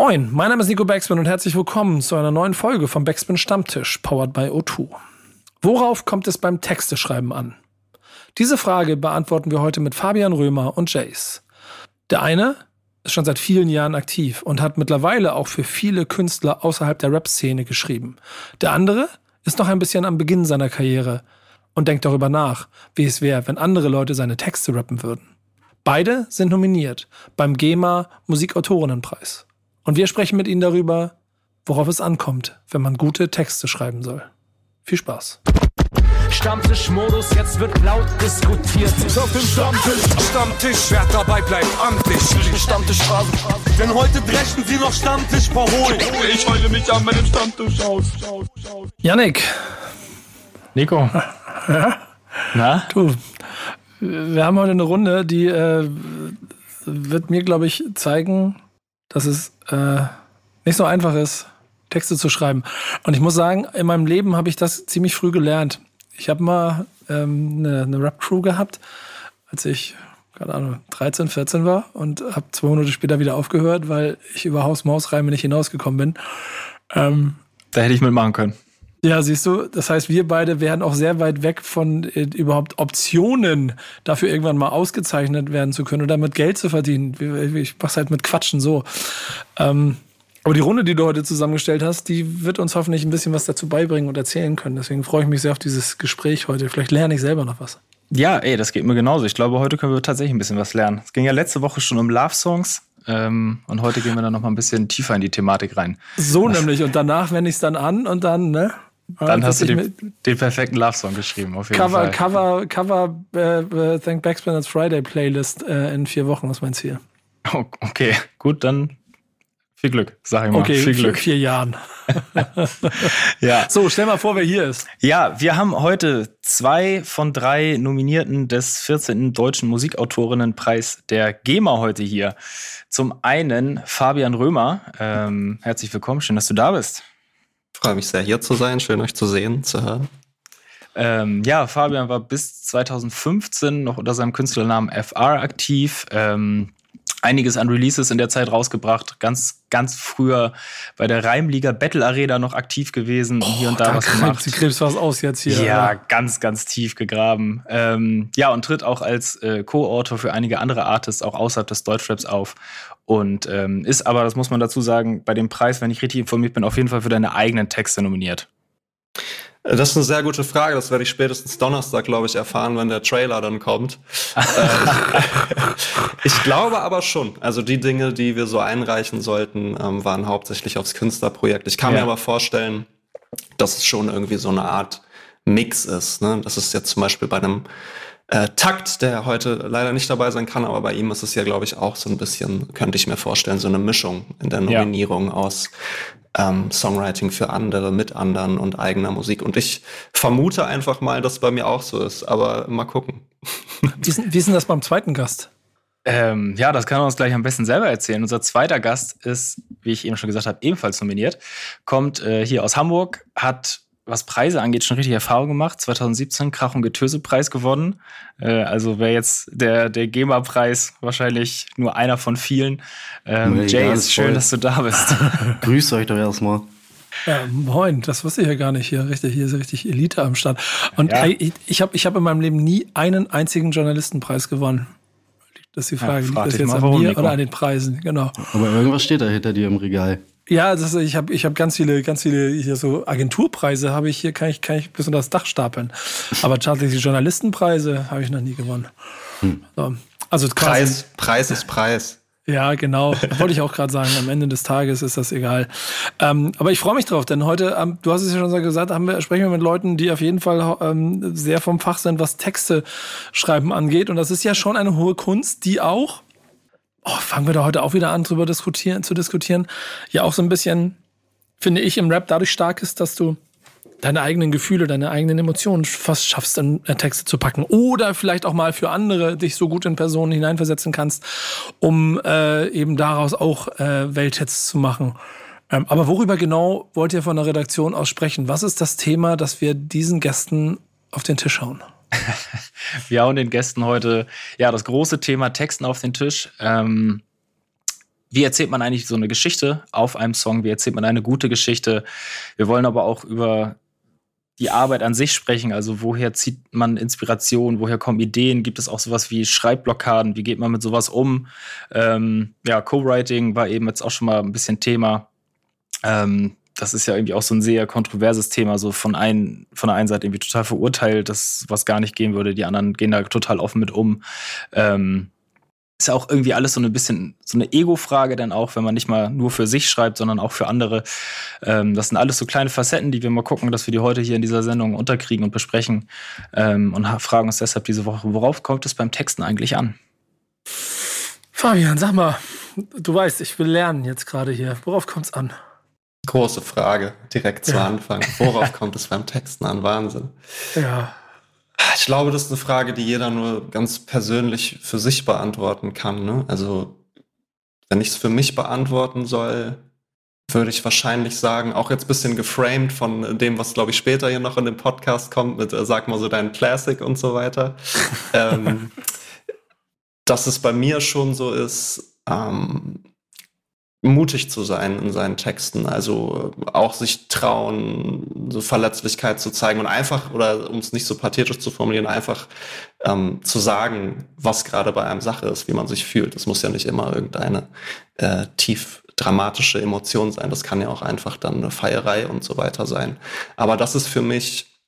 Moin, mein Name ist Nico Backspin und herzlich willkommen zu einer neuen Folge vom Backspin Stammtisch, powered by O2. Worauf kommt es beim Texteschreiben an? Diese Frage beantworten wir heute mit Fabian Römer und Jace. Der eine ist schon seit vielen Jahren aktiv und hat mittlerweile auch für viele Künstler außerhalb der Rap-Szene geschrieben. Der andere ist noch ein bisschen am Beginn seiner Karriere und denkt darüber nach, wie es wäre, wenn andere Leute seine Texte rappen würden. Beide sind nominiert beim GEMA Musikautorinnenpreis. Und wir sprechen mit Ihnen darüber, worauf es ankommt, wenn man gute Texte schreiben soll. Viel Spaß. Stammtischmodus, jetzt wird laut diskutiert. Auf dem Stammtisch, Stammtisch, wer dabei bleibt, amtlich. Stammtisch Phase. Denn heute brechen sie noch Stammtisch verholen. Ich heule mich an meinem Stammtisch aus. Yannick. Nico. Ja? Na? Du, wir haben heute eine Runde, die äh, wird mir, glaube ich, zeigen, dass es äh, nicht so einfach ist, Texte zu schreiben. Und ich muss sagen, in meinem Leben habe ich das ziemlich früh gelernt. Ich habe mal ähm, eine, eine Rap-Crew gehabt, als ich, keine Ahnung, 13, 14 war und habe zwei Monate später wieder aufgehört, weil ich über Haus-Maus-Reime nicht hinausgekommen bin. Ähm, Da hätte ich mitmachen können. Ja, siehst du, das heißt, wir beide wären auch sehr weit weg von äh, überhaupt Optionen, dafür irgendwann mal ausgezeichnet werden zu können oder damit Geld zu verdienen. Ich mach's halt mit Quatschen so. Ähm, aber die Runde, die du heute zusammengestellt hast, die wird uns hoffentlich ein bisschen was dazu beibringen und erzählen können. Deswegen freue ich mich sehr auf dieses Gespräch heute. Vielleicht lerne ich selber noch was. Ja, ey, das geht mir genauso. Ich glaube, heute können wir tatsächlich ein bisschen was lernen. Es ging ja letzte Woche schon um Love-Songs. Ähm, und heute gehen wir dann noch mal ein bisschen tiefer in die Thematik rein. So nämlich. Und danach wende ich es dann an und dann, ne? Dann hast du den, den perfekten Love-Song geschrieben, auf jeden Cover, Fall. Cover, Cover, äh, äh, Thank Backspin als Friday Playlist äh, in vier Wochen ist mein Ziel. Oh, Okay, gut, dann viel Glück, sag ich mal. Okay, viel vier, Glück. vier Jahren. Ja. So, stell mal vor, wer hier ist. Ja, wir haben heute zwei von drei Nominierten des 14. Deutschen Musikautorinnenpreis der GEMA heute hier. Zum einen Fabian Römer. Ähm, herzlich willkommen, schön, dass du da bist. Freue mich sehr, hier zu sein. Schön, euch zu sehen, zu hören. Ähm, ja, Fabian war bis 2015 noch unter seinem Künstlernamen FR aktiv. Ähm, einiges an Releases in der Zeit rausgebracht. Ganz, ganz früher bei der Reimliga Battle Arena noch aktiv gewesen und hier und da, was krebs, gemacht. Du krebst was aus jetzt hier. Ja, ganz, ganz tief gegraben. Ähm, ja, und tritt auch als äh, Co-Autor für einige andere Artists auch außerhalb des Deutschraps auf. Und ähm, ist aber, das muss man dazu sagen, bei dem Preis, wenn ich richtig informiert bin, auf jeden Fall für deine eigenen Texte nominiert. Äh, Das ist eine sehr gute Frage. Das werde ich spätestens Donnerstag, glaube ich, erfahren, wenn der Trailer dann kommt. Äh, ich glaube aber schon. Also die Dinge, die wir so einreichen sollten, ähm, waren hauptsächlich aufs Künstlerprojekt. Ich kann Ja. mir aber vorstellen, dass es schon irgendwie so eine Art Mix ist. Ne? Das ist jetzt zum Beispiel bei einem äh, Takt, der heute leider nicht dabei sein kann, aber bei ihm ist es ja, glaube ich, auch so ein bisschen, könnte ich mir vorstellen, so eine Mischung in der Ja. Nominierung aus ähm, Songwriting für andere, mit anderen und eigener Musik. Und ich vermute einfach mal, dass es bei mir auch so ist, aber mal gucken. Wie, ist, wie ist denn das beim zweiten Gast? Ähm, ja, das kann er uns gleich am besten selber erzählen. Unser zweiter Gast ist, wie ich eben schon gesagt habe, ebenfalls nominiert. Kommt äh, hier aus Hamburg, hat, was Preise angeht, schon richtig Erfahrung gemacht. 2017 Krach- und Getöse-Preis gewonnen. Äh, also wäre jetzt der, der GEMA-Preis wahrscheinlich nur einer von vielen. Ähm, Mir Jay, ist ist schön, voll. dass du da bist. Grüßt euch doch erstmal. Ja, moin, das wusste ich ja gar nicht hier. Richtig, hier ist richtig Elite am Start. Und Ja. ich, ich habe ich hab in meinem Leben nie einen einzigen Journalistenpreis gewonnen. Das ist die Frage. Ja, frag Liegt das jetzt mal, an mir Nico. oder an den Preisen? Genau. Aber irgendwas steht da hinter dir im Regal. Ja, das ich habe ich hab ganz viele, ganz viele hier so Agenturpreise habe ich hier, kann ich, kann ich bis unter das Dach stapeln. Aber tatsächlich Journalistenpreise habe ich noch nie gewonnen. So. Also Preis, Preis ist Preis. Ja, genau. Wollte ich auch gerade sagen. Am Ende des Tages ist das egal. Ähm, aber ich freue mich drauf, denn heute, ähm, du hast es ja schon gesagt, haben wir, sprechen wir mit Leuten, die auf jeden Fall ähm, sehr vom Fach sind, was Texte schreiben angeht. Und das ist ja schon eine hohe Kunst, die auch, oh, fangen wir da heute auch wieder an, drüber diskutieren, zu diskutieren, ja auch so ein bisschen, finde ich, im Rap dadurch stark ist, dass du deine eigenen Gefühle, deine eigenen Emotionen fast schaffst, in äh, Texte zu packen. Oder vielleicht auch mal für andere dich so gut in Personen hineinversetzen kannst, um äh, eben daraus auch äh, Welthits zu machen. Ähm, aber worüber genau wollt ihr von der Redaktion aus sprechen? Was ist das Thema, das wir diesen Gästen auf den Tisch hauen? Wir hauen den Gästen heute ja das große Thema Texten auf den Tisch. Ähm, wie erzählt man eigentlich so eine Geschichte auf einem Song? Wie erzählt man eine gute Geschichte? Wir wollen aber auch über die Arbeit an sich sprechen. Also woher zieht man Inspiration? Woher kommen Ideen? Gibt es auch sowas wie Schreibblockaden? Wie geht man mit sowas um? Ähm, ja, Co-Writing war eben jetzt auch schon mal ein bisschen Thema. Ähm, das ist ja irgendwie auch so ein sehr kontroverses Thema, so von, ein, von der einen Seite irgendwie total verurteilt, dass was gar nicht gehen würde. Die anderen gehen da total offen mit um. Ähm, ist ja auch irgendwie alles so ein bisschen so eine Ego-Frage dann auch, wenn man nicht mal nur für sich schreibt, sondern auch für andere. Ähm, das sind alles so kleine Facetten, die wir mal gucken, dass wir die heute hier in dieser Sendung unterkriegen und besprechen ähm, und fragen uns deshalb diese Woche, worauf kommt es beim Texten eigentlich an? Fabian, sag mal, du weißt, ich will lernen jetzt gerade hier. Worauf kommt es an? Große Frage, direkt zu ja. Anfang. Worauf kommt es beim Texten an? Wahnsinn. Ja. Ich glaube, das ist eine Frage, die jeder nur ganz persönlich für sich beantworten kann. Ne? Also, wenn ich es für mich beantworten soll, würde ich wahrscheinlich sagen, auch jetzt ein bisschen geframed von dem, was, glaube ich, später hier noch in dem Podcast kommt, mit äh, sag mal so dein Classic und so weiter. ähm, dass es bei mir schon so ist, ähm, mutig zu sein in seinen Texten, also äh, auch sich trauen, so Verletzlichkeit zu zeigen und einfach, oder um es nicht so pathetisch zu formulieren, einfach ähm, zu sagen, was gerade bei einem Sache ist, wie man sich fühlt. Das muss ja nicht immer irgendeine äh, tief dramatische Emotion sein. Das kann ja auch einfach dann eine Feierei und so weiter sein. Aber das ist für mich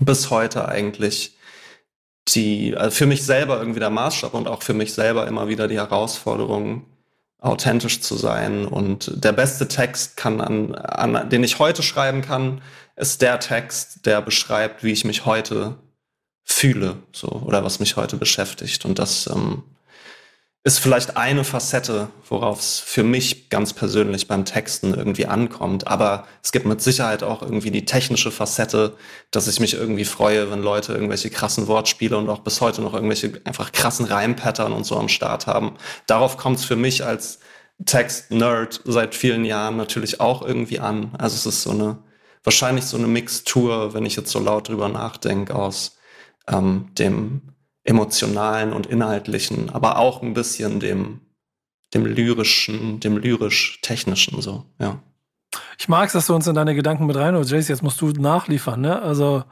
bis heute eigentlich die, also für mich selber irgendwie der Maßstab und auch für mich selber immer wieder die Herausforderung, authentisch zu sein. Und der beste Text kann an, an, den ich heute schreiben kann, ist der Text, der beschreibt, wie ich mich heute fühle, so, oder was mich heute beschäftigt. Und das ähm, ist vielleicht eine Facette, worauf es für mich ganz persönlich beim Texten irgendwie ankommt. Aber es gibt mit Sicherheit auch irgendwie die technische Facette, dass ich mich irgendwie freue, wenn Leute irgendwelche krassen Wortspiele und auch bis heute noch irgendwelche einfach krassen Reimpattern und so am Start haben. Darauf kommt es für mich als Text-Nerd seit vielen Jahren natürlich auch irgendwie an. Also es ist so eine, wahrscheinlich so eine Mixtur, wenn ich jetzt so laut drüber nachdenke, aus ähm, dem emotionalen und inhaltlichen, aber auch ein bisschen dem, dem lyrischen, dem lyrisch-technischen so, ja. Ich mag es, dass du uns in deine Gedanken mit reinholst. Jace, jetzt musst du nachliefern, ne? Also,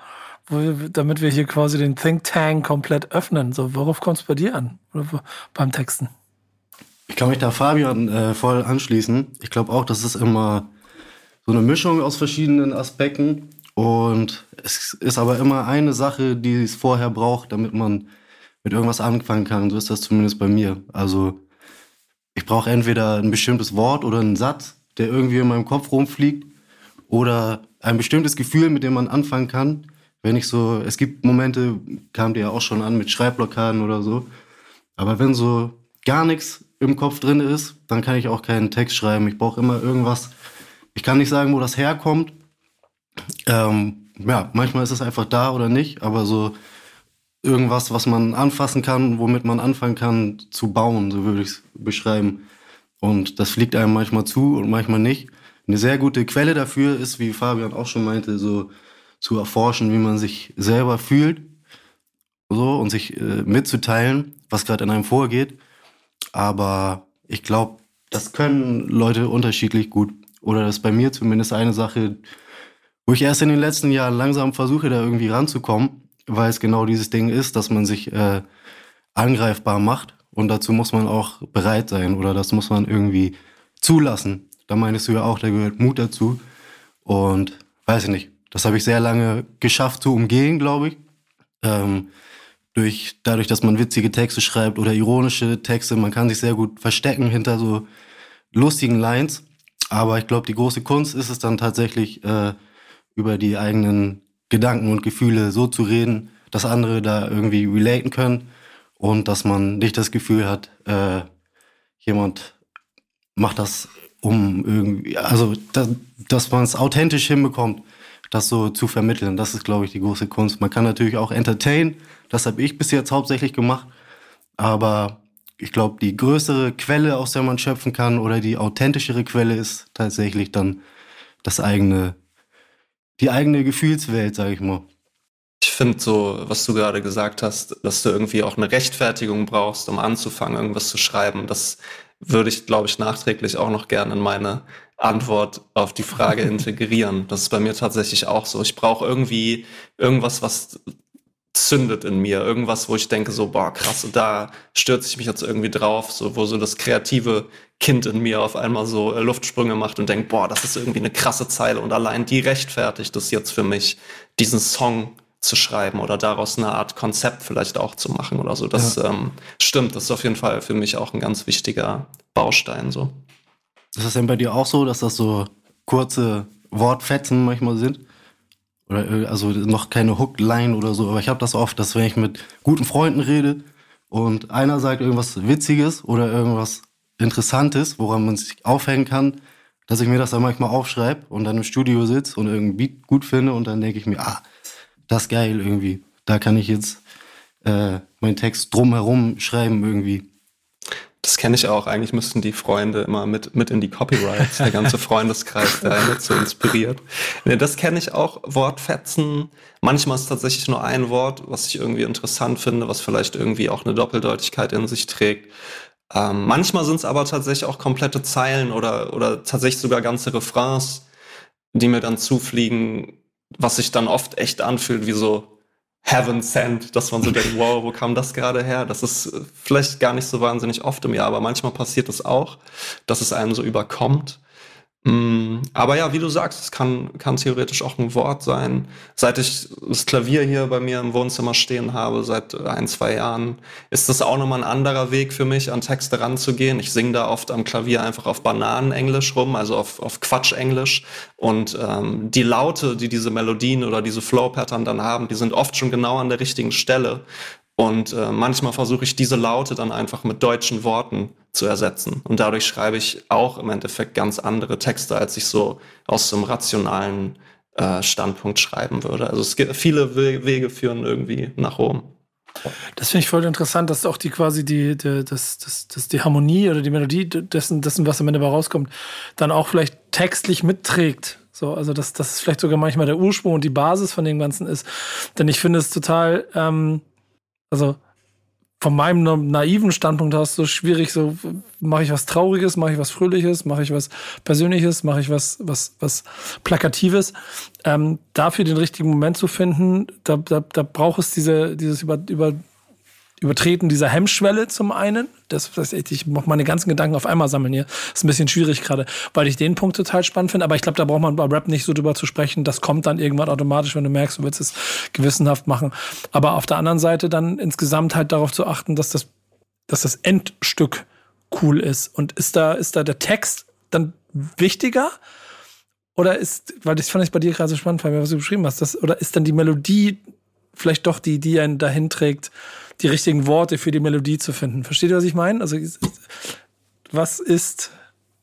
wir, damit wir hier quasi den Think Tank komplett öffnen. So, worauf kommt es bei dir an? Oder beim Texten? Ich kann mich da Fabian äh, voll anschließen. Ich glaube auch, das ist immer so eine Mischung aus verschiedenen Aspekten. Und es ist aber immer eine Sache, die es vorher braucht, damit man mit irgendwas anfangen kann. So ist das zumindest bei mir. Also ich brauche entweder ein bestimmtes Wort oder einen Satz, der irgendwie in meinem Kopf rumfliegt, oder ein bestimmtes Gefühl, mit dem man anfangen kann. Wenn ich so, es gibt Momente, kam dir ja auch schon an mit Schreibblockaden oder so. Aber wenn so gar nichts im Kopf drin ist, dann kann ich auch keinen Text schreiben. Ich brauche immer irgendwas. Ich kann nicht sagen, wo das herkommt. Ähm, ja, manchmal ist es einfach da oder nicht, aber so irgendwas, was man anfassen kann, womit man anfangen kann zu bauen, so würde ich es beschreiben. Und das fliegt einem manchmal zu und manchmal nicht. Eine sehr gute Quelle dafür ist, wie Fabian auch schon meinte, so zu erforschen, wie man sich selber fühlt, so und sich äh, mitzuteilen, was gerade in einem vorgeht. Aber ich glaube, das können Leute unterschiedlich gut. Oder das ist bei mir zumindest eine Sache, wo ich erst in den letzten Jahren langsam versuche, da irgendwie ranzukommen weil es genau dieses Ding ist, dass man sich äh, angreifbar macht. Und dazu muss man auch bereit sein oder das muss man irgendwie zulassen. Da meinst du ja auch, da gehört Mut dazu. Und weiß ich nicht, das habe ich sehr lange geschafft zu umgehen, glaube ich. Ähm, durch, dadurch, dass man witzige Texte schreibt oder ironische Texte, man kann sich sehr gut verstecken hinter so lustigen Lines. Aber ich glaube, die große Kunst ist es dann tatsächlich, äh, über die eigenen Gedanken und Gefühle so zu reden, dass andere da irgendwie relaten können und dass man nicht das Gefühl hat, äh, jemand macht das um irgendwie, also dass, dass man es authentisch hinbekommt, das so zu vermitteln. Das ist, glaube ich, die große Kunst. Man kann natürlich auch entertain, das habe ich bis jetzt hauptsächlich gemacht, aber ich glaube, die größere Quelle, aus der man schöpfen kann, oder die authentischere Quelle ist tatsächlich dann das eigene die eigene Gefühlswelt, sag ich mal. Ich finde so, was du gerade gesagt hast, dass du irgendwie auch eine Rechtfertigung brauchst, um anzufangen, irgendwas zu schreiben. Das würde ich, glaube ich, nachträglich auch noch gerne in meine Antwort auf die Frage integrieren. Das ist bei mir tatsächlich auch so. Ich brauche irgendwie irgendwas, was zündet in mir. Irgendwas, wo ich denke, so, boah, krass, da stürze ich mich jetzt irgendwie drauf, so, wo so das kreative Kind in mir auf einmal so äh, Luftsprünge macht und denkt, boah, das ist irgendwie eine krasse Zeile und allein die rechtfertigt es jetzt für mich, diesen Song zu schreiben oder daraus eine Art Konzept vielleicht auch zu machen oder so. Das ja. ähm, stimmt, das ist auf jeden Fall für mich auch ein ganz wichtiger Baustein so. Ist das denn bei dir auch so, dass das so kurze Wortfetzen manchmal sind? Äh, also noch keine Hookline oder so, aber ich habe das oft, dass wenn ich mit guten Freunden rede und einer sagt irgendwas Witziges oder irgendwas Interessantes, woran man sich aufhängen kann, dass ich mir das dann manchmal aufschreibe und dann im Studio sitze und irgendein Beat gut finde und dann denke ich mir, ah, das ist geil irgendwie. Da kann ich jetzt äh, meinen Text drumherum schreiben irgendwie. Das kenne ich auch. Eigentlich müssten die Freunde immer mit, mit in die Copyrights, der ganze Freundeskreis, der einen so inspiriert. Nee, das kenne ich auch. Wortfetzen. Manchmal ist tatsächlich nur ein Wort, was ich irgendwie interessant finde, was vielleicht irgendwie auch eine Doppeldeutigkeit in sich trägt. Ähm, manchmal sind es aber tatsächlich auch komplette Zeilen oder, oder tatsächlich sogar ganze Refrains, die mir dann zufliegen, was sich dann oft echt anfühlt wie so, Heaven Sent, dass man so denkt, wow, wo kam das gerade her? Das ist äh, vielleicht gar nicht so wahnsinnig oft im Jahr, aber manchmal passiert es auch, dass es einem so überkommt. Mm, aber ja, wie du sagst, es kann, kann theoretisch auch ein Wort sein. Seit ich das Klavier hier bei mir im Wohnzimmer stehen habe, seit ein, zwei Jahren, ist das auch nochmal ein anderer Weg für mich, an Texte ranzugehen. Ich singe da oft am Klavier einfach auf Bananenenglisch rum, also auf, auf Quatschenglisch. Und ähm, die Laute, die diese Melodien oder diese Flow-Pattern dann haben, die sind oft schon genau an der richtigen Stelle. Und äh, manchmal versuche ich diese Laute dann einfach mit deutschen Worten zu ersetzen. Und dadurch schreibe ich auch im Endeffekt ganz andere Texte, als ich so aus einem rationalen äh, Standpunkt schreiben würde. Also es gibt viele Wege führen irgendwie nach Rom. Das finde ich voll interessant, dass auch die quasi die, die, das, das, das, die Harmonie oder die Melodie dessen, dessen, was am Ende rauskommt, dann auch vielleicht textlich mitträgt. So, also dass das vielleicht sogar manchmal der Ursprung und die Basis von dem Ganzen ist. Denn ich finde es total ähm, also von meinem naiven Standpunkt aus so schwierig, so mache ich was Trauriges, mache ich was Fröhliches, mache ich was Persönliches, mache ich was, was, was Plakatives. Ähm, dafür den richtigen Moment zu finden, da, da, da braucht es diese, dieses über, über Übertreten dieser Hemmschwelle zum einen. Das, das ich mache meine ganzen Gedanken auf einmal sammeln hier. Ist ein bisschen schwierig gerade, weil ich den Punkt total spannend finde. Aber ich glaube, da braucht man bei Rap nicht so drüber zu sprechen. Das kommt dann irgendwann automatisch, wenn du merkst, du willst es gewissenhaft machen. Aber auf der anderen Seite dann insgesamt halt darauf zu achten, dass das, dass das Endstück cool ist. Und ist da, ist da der Text dann wichtiger? Oder ist, weil das fand ich bei dir gerade so spannend, weil was du beschrieben hast, das, oder ist dann die Melodie vielleicht doch die, die einen dahin trägt, die richtigen Worte für die Melodie zu finden. Versteht ihr, was ich meine? Also, was ist,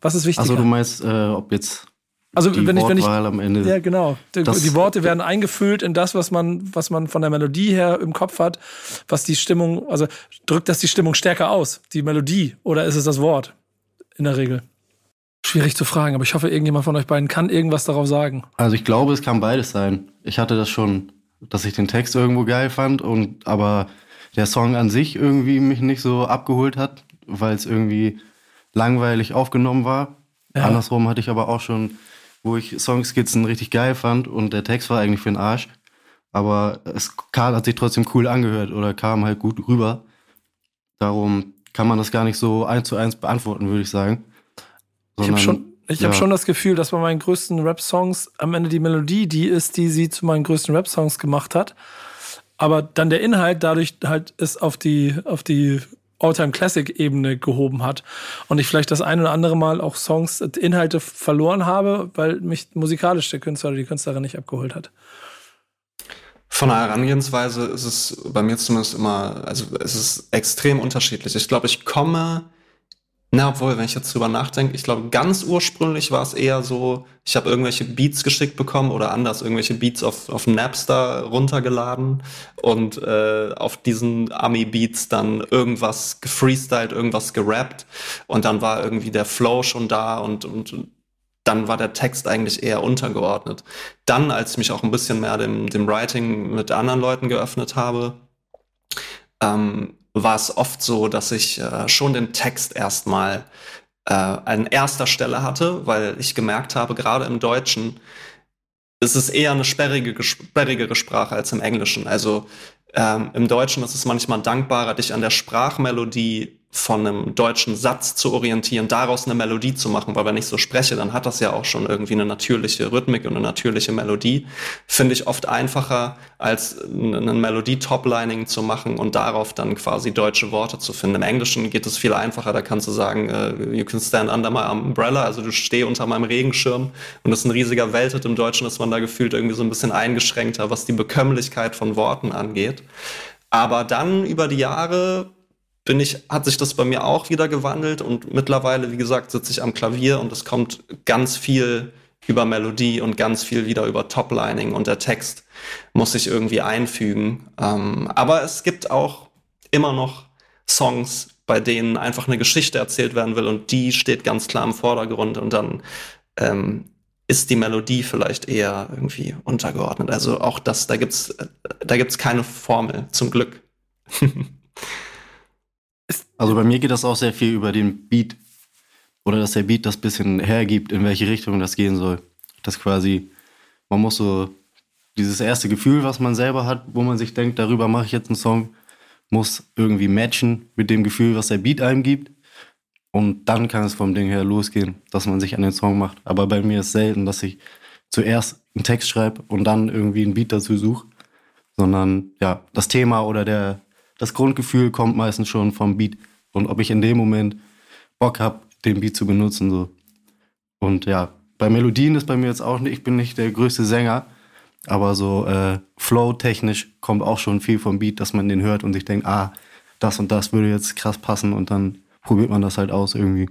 was ist wichtig? Also, du meinst, äh, ob jetzt also die wenn ich, wenn ich, am Ende. Ja, genau. Die, die, Worte werden eingefüllt in das, was man, was man von der Melodie her im Kopf hat, was die Stimmung, also drückt das die Stimmung stärker aus, die Melodie, oder ist es das Wort? In der Regel. Schwierig zu fragen, aber ich hoffe, irgendjemand von euch beiden kann irgendwas darauf sagen. Also ich glaube, es kann beides sein. Ich hatte das schon, dass ich den Text irgendwo geil fand und aber der Song an sich irgendwie mich nicht so abgeholt hat, weil es irgendwie langweilig aufgenommen war. Ja. Andersrum hatte ich aber auch schon, wo ich Songskizzen richtig geil fand und der Text war eigentlich für den Arsch. Aber es Karl hat sich trotzdem cool angehört oder kam halt gut rüber. Darum kann man das gar nicht so eins zu eins beantworten, würde ich sagen. Sondern, ich habe schon, ich ja. hab schon das Gefühl, dass bei meinen größten Rap-Songs am Ende die Melodie die ist, die sie zu meinen größten Rap-Songs gemacht hat aber dann der Inhalt dadurch halt es auf die, auf die All-Time Classic-Ebene gehoben hat. Und ich vielleicht das ein oder andere Mal auch Songs, Inhalte verloren habe, weil mich musikalisch der Künstler oder die Künstlerin nicht abgeholt hat. Von der Herangehensweise ist es bei mir zumindest immer, also es ist extrem unterschiedlich. Ich glaube, ich komme na, obwohl, wenn ich jetzt drüber nachdenke, ich glaube, ganz ursprünglich war es eher so, ich habe irgendwelche Beats geschickt bekommen oder anders, irgendwelche Beats auf, auf Napster runtergeladen und äh, auf diesen Ami-Beats dann irgendwas gefreestylt, irgendwas gerappt und dann war irgendwie der Flow schon da und, und dann war der Text eigentlich eher untergeordnet. Dann, als ich mich auch ein bisschen mehr dem, dem Writing mit anderen Leuten geöffnet habe, ähm, war es oft so, dass ich äh, schon den Text erstmal äh, an erster Stelle hatte, weil ich gemerkt habe, gerade im Deutschen ist es eher eine sperrige, sperrigere Sprache als im Englischen. Also ähm, im Deutschen ist es manchmal dankbarer, dich an der Sprachmelodie von einem deutschen Satz zu orientieren, daraus eine Melodie zu machen, weil wenn ich so spreche, dann hat das ja auch schon irgendwie eine natürliche Rhythmik und eine natürliche Melodie. Finde ich oft einfacher, als eine Melodie-Toplining zu machen und darauf dann quasi deutsche Worte zu finden. Im Englischen geht es viel einfacher, da kannst du sagen, uh, you can stand under my umbrella, also du steh unter meinem Regenschirm und das ist ein riesiger Welthit. Im Deutschen ist man da gefühlt irgendwie so ein bisschen eingeschränkter, was die Bekömmlichkeit von Worten angeht. Aber dann über die Jahre bin ich, hat sich das bei mir auch wieder gewandelt und mittlerweile, wie gesagt, sitze ich am Klavier und es kommt ganz viel über Melodie und ganz viel wieder über Toplining und der Text muss sich irgendwie einfügen. Ähm, aber es gibt auch immer noch Songs, bei denen einfach eine Geschichte erzählt werden will und die steht ganz klar im Vordergrund und dann ähm, ist die Melodie vielleicht eher irgendwie untergeordnet. Also auch das, da gibt's, da gibt's keine Formel, zum Glück. Also bei mir geht das auch sehr viel über den Beat. Oder dass der Beat das bisschen hergibt, in welche Richtung das gehen soll. Das quasi, man muss so dieses erste Gefühl, was man selber hat, wo man sich denkt, darüber mache ich jetzt einen Song, muss irgendwie matchen mit dem Gefühl, was der Beat einem gibt. Und dann kann es vom Ding her losgehen, dass man sich an den Song macht. Aber bei mir ist selten, dass ich zuerst einen Text schreibe und dann irgendwie einen Beat dazu suche, sondern ja, das Thema oder der, das Grundgefühl kommt meistens schon vom Beat und ob ich in dem Moment Bock habe, den Beat zu benutzen. So. Und ja, bei Melodien ist bei mir jetzt auch nicht, ich bin nicht der größte Sänger, aber so äh, flow-technisch kommt auch schon viel vom Beat, dass man den hört und sich denkt, ah, das und das würde jetzt krass passen und dann probiert man das halt aus irgendwie.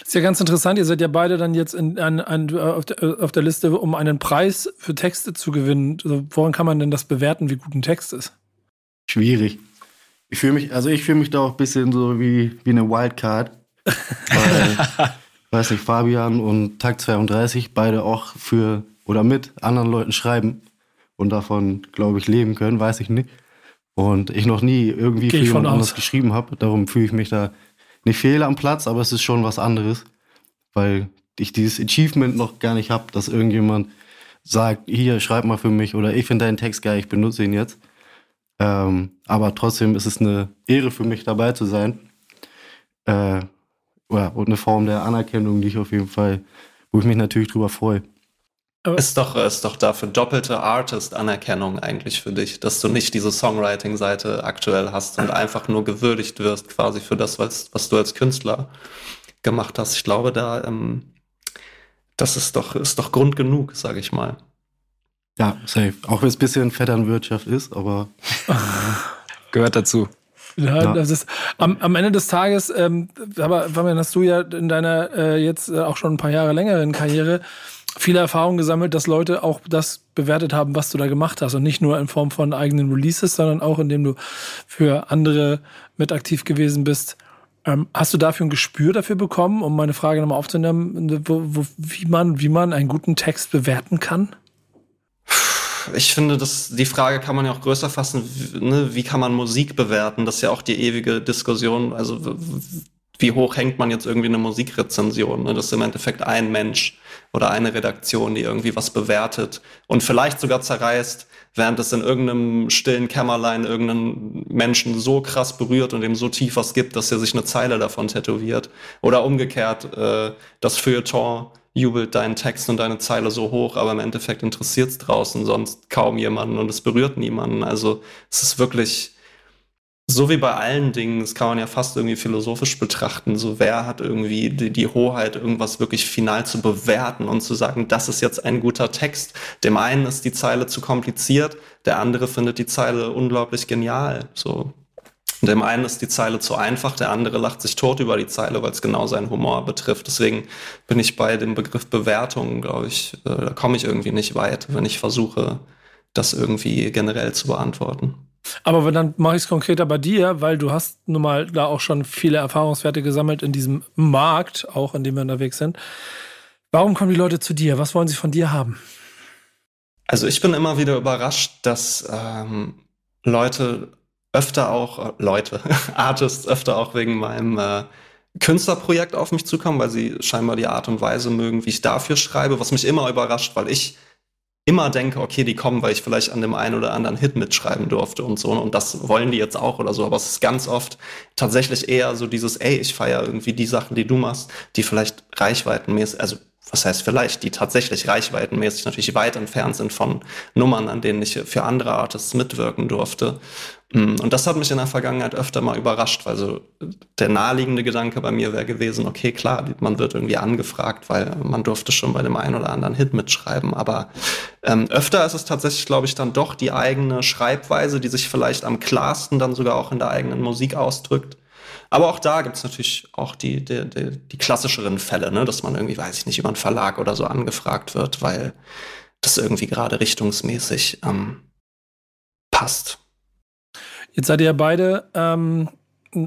Ist ja ganz interessant, ihr seid ja beide dann jetzt in, an, an, auf, der, auf, der, Liste, um einen Preis für Texte zu gewinnen. Also, woran kann man denn das bewerten, wie gut ein Text ist? Schwierig. Ich fühle mich, also ich fühle mich da auch ein bisschen so wie, wie eine Wildcard. Weil, weiß nicht, Fabian und Tag 32 beide auch für oder mit anderen Leuten schreiben und davon, glaube ich, leben können, weiß ich nicht. Und ich noch nie irgendwie Geh für jemand aus. anderes geschrieben habe. Darum fühle ich mich da nicht fehl am Platz, aber es ist schon was anderes, weil ich dieses Achievement noch gar nicht habe, dass irgendjemand sagt, hier, schreib mal für mich oder ich finde deinen Text geil, ich benutze ihn jetzt. Ähm, aber trotzdem ist es eine Ehre für mich dabei zu sein. Äh, ja, und eine Form der Anerkennung, die ich auf jeden Fall, wo ich mich natürlich drüber freue. Ist doch, ist doch dafür doppelte Artist-Anerkennung eigentlich für dich, dass du nicht diese Songwriting-Seite aktuell hast und einfach nur gewürdigt wirst quasi für das, was, was du als Künstler gemacht hast. Ich glaube, da, ähm, das ist doch, ist doch Grund genug, sage ich mal. Ja, safe. Auch wenn es ein bisschen Vetternwirtschaft ist, aber. Gehört dazu. Ja, ja. Das ist, am, am Ende des Tages, ähm, aber Fabian, hast du ja in deiner äh, jetzt äh, auch schon ein paar Jahre längeren Karriere viele Erfahrungen gesammelt, dass Leute auch das bewertet haben, was du da gemacht hast. Und nicht nur in Form von eigenen Releases, sondern auch indem du für andere mit aktiv gewesen bist. Ähm, hast du dafür ein Gespür dafür bekommen, um meine Frage nochmal aufzunehmen, wo, wo, wie, man, wie man einen guten Text bewerten kann? Ich finde, dass die Frage kann man ja auch größer fassen, ne? wie kann man Musik bewerten? Das ist ja auch die ewige Diskussion. Also wie hoch hängt man jetzt irgendwie eine Musikrezension? Ne? Das ist im Endeffekt ein Mensch oder eine Redaktion, die irgendwie was bewertet und vielleicht sogar zerreißt, während es in irgendeinem stillen Kämmerlein irgendeinen Menschen so krass berührt und ihm so tief was gibt, dass er sich eine Zeile davon tätowiert. Oder umgekehrt, äh, das Feuilleton jubelt deinen Text und deine Zeile so hoch, aber im Endeffekt interessiert es draußen sonst kaum jemanden und es berührt niemanden. Also es ist wirklich so wie bei allen Dingen, das kann man ja fast irgendwie philosophisch betrachten, so wer hat irgendwie die, die, Hoheit, irgendwas wirklich final zu bewerten und zu sagen, das ist jetzt ein guter Text. Dem einen ist die Zeile zu kompliziert, der andere findet die Zeile unglaublich genial. So, dem einen ist die Zeile zu einfach, der andere lacht sich tot über die Zeile, weil es genau seinen Humor betrifft. Deswegen bin ich bei dem Begriff Bewertung, glaube ich, äh, da komme ich irgendwie nicht weit, wenn ich versuche, das irgendwie generell zu beantworten. Aber dann mache ich es konkreter bei dir, weil du hast nun mal da auch schon viele Erfahrungswerte gesammelt in diesem Markt, auch in dem wir unterwegs sind. Warum kommen die Leute zu dir? Was wollen sie von dir haben? Also ich bin immer wieder überrascht, dass ähm, Leute öfter auch äh, Leute, Artists öfter auch wegen meinem äh, Künstlerprojekt auf mich zukommen, weil sie scheinbar die Art und Weise mögen, wie ich dafür schreibe, was mich immer überrascht, weil ich immer denke, okay, die kommen, weil ich vielleicht an dem einen oder anderen Hit mitschreiben durfte und so. Und das wollen die jetzt auch oder so. Aber es ist ganz oft tatsächlich eher so dieses, ey, ich feiere irgendwie die Sachen, die du machst, die vielleicht reichweitenmäßig, also was heißt vielleicht, die tatsächlich reichweitenmäßig natürlich weit entfernt sind von Nummern, an denen ich für andere Artists mitwirken durfte. Mm, und das hat mich in der Vergangenheit öfter mal überrascht, weil so der naheliegende Gedanke bei mir wäre gewesen, okay, klar, man wird irgendwie angefragt, weil man durfte schon bei dem einen oder anderen Hit mitschreiben. Aber ähm, öfter ist es tatsächlich, glaube ich, dann doch die eigene Schreibweise, die sich vielleicht am klarsten dann sogar auch in der eigenen Musik ausdrückt. Aber auch da gibt es natürlich auch die, die, die, die klassischeren Fälle, ne? dass man irgendwie, weiß ich nicht, über einen Verlag oder so angefragt wird, weil das irgendwie gerade richtungsmäßig ähm, passt. Jetzt seid ihr ja beide ähm,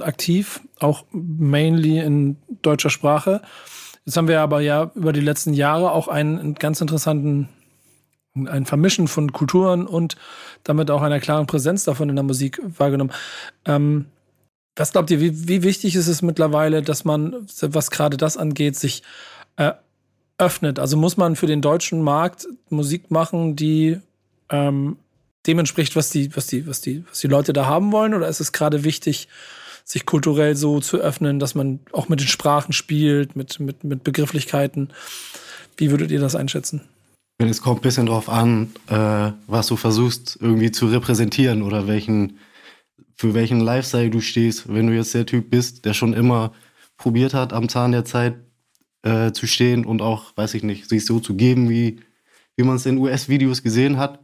aktiv, auch mainly in deutscher Sprache. Jetzt haben wir aber ja über die letzten Jahre auch einen, ganz interessanten, ein Vermischen von Kulturen und damit auch einer klaren Präsenz davon in der Musik wahrgenommen. Ähm, was glaubt ihr, wie, wie wichtig ist es mittlerweile, dass man, was gerade das angeht, sich äh, öffnet? Also muss man für den deutschen Markt Musik machen, die ähm, dem entspricht, was die, was die, was die, was die Leute da haben wollen? Oder ist es gerade wichtig, sich kulturell so zu öffnen, dass man auch mit den Sprachen spielt, mit, mit, mit Begrifflichkeiten? Wie würdet ihr das einschätzen? Es kommt ein bisschen drauf an, äh, was du versuchst irgendwie zu repräsentieren oder welchen, für welchen Lifestyle du stehst. Wenn du jetzt der Typ bist, der schon immer probiert hat, am Zahn der Zeit äh, zu stehen und auch, weiß ich nicht, sich so zu geben, wie, wie man es in US-Videos gesehen hat,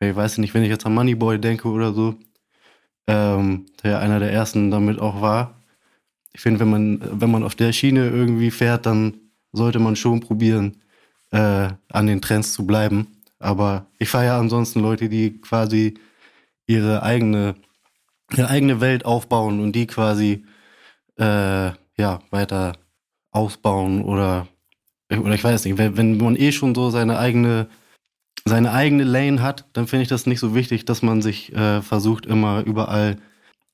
ich weiß nicht, wenn ich jetzt an Moneyboy denke oder so, ähm, der einer der ersten damit auch war. Ich finde, wenn man, wenn man auf der Schiene irgendwie fährt, dann sollte man schon probieren, äh, an den Trends zu bleiben. Aber ich feiere ansonsten Leute, die quasi ihre eigene, ihre eigene Welt aufbauen und die quasi äh, ja, weiter ausbauen oder, oder ich weiß nicht, wenn, wenn man eh schon so seine eigene seine eigene Lane hat, dann finde ich das nicht so wichtig, dass man sich äh, versucht, immer überall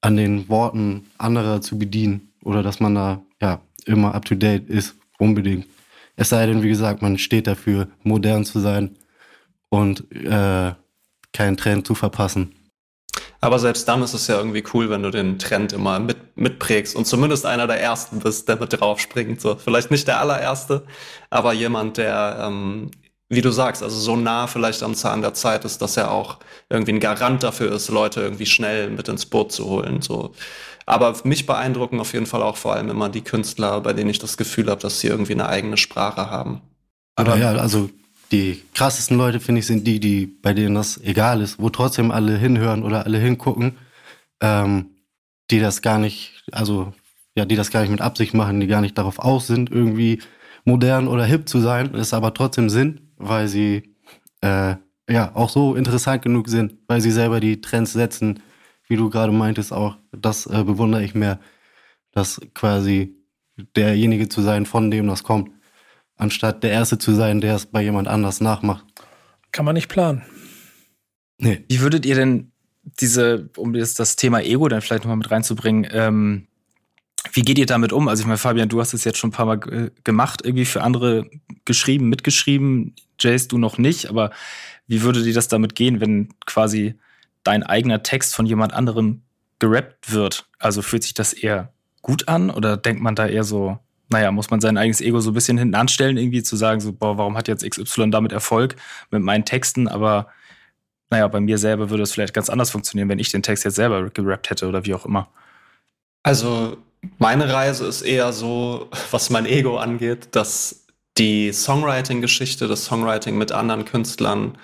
an den Worten anderer zu bedienen oder dass man da ja immer up to date ist, unbedingt. Es sei denn, wie gesagt, man steht dafür, modern zu sein und äh, keinen Trend zu verpassen. Aber selbst dann ist es ja irgendwie cool, wenn du den Trend immer mit, mitprägst und zumindest einer der Ersten bist, der mit drauf springt. So, vielleicht nicht der allererste, aber jemand, der ähm, wie du sagst, also so nah vielleicht am Zahn der Zeit ist, dass er auch irgendwie ein Garant dafür ist, Leute irgendwie schnell mit ins Boot zu holen. So. Aber mich beeindrucken auf jeden Fall auch vor allem immer die Künstler, bei denen ich das Gefühl habe, dass sie irgendwie eine eigene Sprache haben. Aber ja, also die krassesten Leute, finde ich, sind die, die, bei denen das egal ist, wo trotzdem alle hinhören oder alle hingucken, ähm, die das gar nicht, also ja, die das gar nicht mit Absicht machen, die gar nicht darauf aus sind, irgendwie modern oder hip zu sein, es aber trotzdem sind weil sie äh, ja auch so interessant genug sind, weil sie selber die Trends setzen, wie du gerade meintest auch. Das äh, bewundere ich mehr, dass quasi derjenige zu sein, von dem das kommt, anstatt der Erste zu sein, der es bei jemand anders nachmacht. Kann man nicht planen. Nee. Wie würdet ihr denn diese, um jetzt das Thema Ego dann vielleicht nochmal mit reinzubringen, ähm, wie geht ihr damit um? Also ich meine, Fabian, du hast es jetzt schon ein paar Mal äh, gemacht, irgendwie für andere geschrieben, mitgeschrieben. Jace, du noch nicht, aber wie würde dir das damit gehen, wenn quasi dein eigener Text von jemand anderem gerappt wird? Also fühlt sich das eher gut an oder denkt man da eher so, naja, muss man sein eigenes Ego so ein bisschen hinten anstellen, irgendwie zu sagen, so, boah, warum hat jetzt XY damit Erfolg mit meinen Texten, aber naja, bei mir selber würde es vielleicht ganz anders funktionieren, wenn ich den Text jetzt selber gerappt hätte oder wie auch immer. Also meine Reise ist eher so, was mein Ego angeht, dass die Songwriting-Geschichte, das Songwriting mit anderen Künstlern,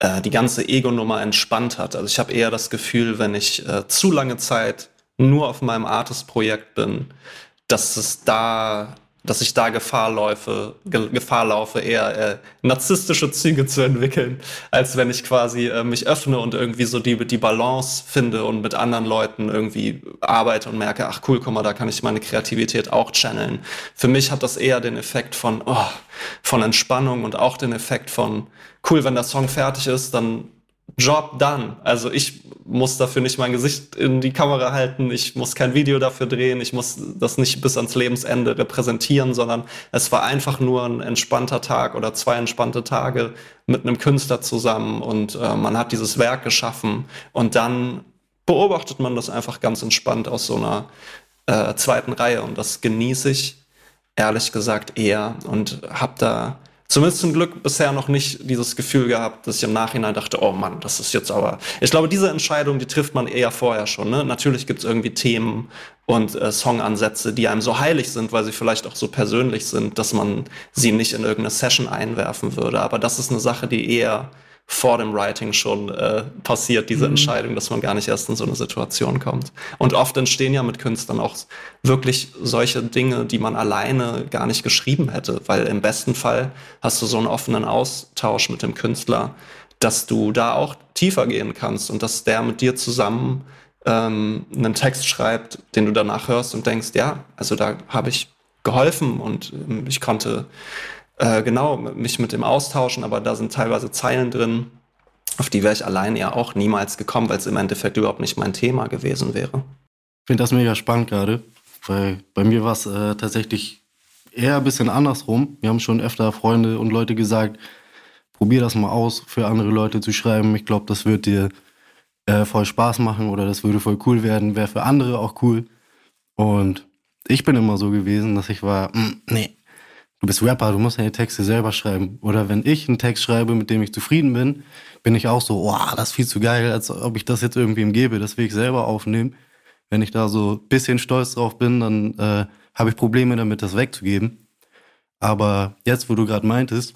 äh, die ganze Ego-Nummer entspannt hat. Also ich habe eher das Gefühl, wenn ich äh, zu lange Zeit nur auf meinem Artist-Projekt bin, dass es da dass ich da Gefahr laufe, Ge Gefahr laufe, eher äh, narzisstische Züge zu entwickeln, als wenn ich quasi äh, mich öffne und irgendwie so die, die Balance finde und mit anderen Leuten irgendwie arbeite und merke, ach cool, guck mal, da kann ich meine Kreativität auch channeln. Für mich hat das eher den Effekt von, oh, von Entspannung und auch den Effekt von, cool, wenn der Song fertig ist, dann Job done. Also ich muss dafür nicht mein Gesicht in die Kamera halten, ich muss kein Video dafür drehen, ich muss das nicht bis ans Lebensende repräsentieren, sondern es war einfach nur ein entspannter Tag oder zwei entspannte Tage mit einem Künstler zusammen und äh, man hat dieses Werk geschaffen und dann beobachtet man das einfach ganz entspannt aus so einer äh, zweiten Reihe und das genieße ich ehrlich gesagt eher und habe da zumindest zum Glück bisher noch nicht dieses Gefühl gehabt, dass ich im Nachhinein dachte, oh Mann, das ist jetzt aber. Ich glaube, diese Entscheidung, die trifft man eher vorher schon. Ne? Natürlich gibt es irgendwie Themen und äh, Songansätze, die einem so heilig sind, weil sie vielleicht auch so persönlich sind, dass man sie nicht in irgendeine Session einwerfen würde. Aber das ist eine Sache, die eher vor dem Writing schon äh, passiert, diese mhm. Entscheidung, dass man gar nicht erst in so eine Situation kommt. Und oft entstehen ja mit Künstlern auch wirklich solche Dinge, die man alleine gar nicht geschrieben hätte, weil im besten Fall hast du so einen offenen Austausch mit dem Künstler, dass du da auch tiefer gehen kannst und dass der mit dir zusammen ähm, einen Text schreibt, den du danach hörst und denkst, ja, also da habe ich geholfen und ähm, ich konnte äh, genau, mich mit dem austauschen, aber da sind teilweise Zeilen drin, auf die wäre ich allein ja auch niemals gekommen, weil es im Endeffekt überhaupt nicht mein Thema gewesen wäre. Ich finde das mega spannend gerade, weil bei mir war es äh, tatsächlich eher ein bisschen andersrum. Wir haben schon öfter Freunde und Leute gesagt, probier das mal aus, für andere Leute zu schreiben. Ich glaube, das wird dir äh, voll Spaß machen oder das würde voll cool werden, wäre für andere auch cool. Und ich bin immer so gewesen, dass ich war, mm, nee, du bist Rapper, du musst deine Texte selber schreiben. Oder wenn ich einen Text schreibe, mit dem ich zufrieden bin, bin ich auch so, oh, das ist viel zu geil, als ob ich das jetzt irgendwem gebe, das will ich selber aufnehmen. Wenn ich da so ein bisschen stolz drauf bin, dann äh, habe ich Probleme damit, das wegzugeben. Aber jetzt, wo du gerade meintest,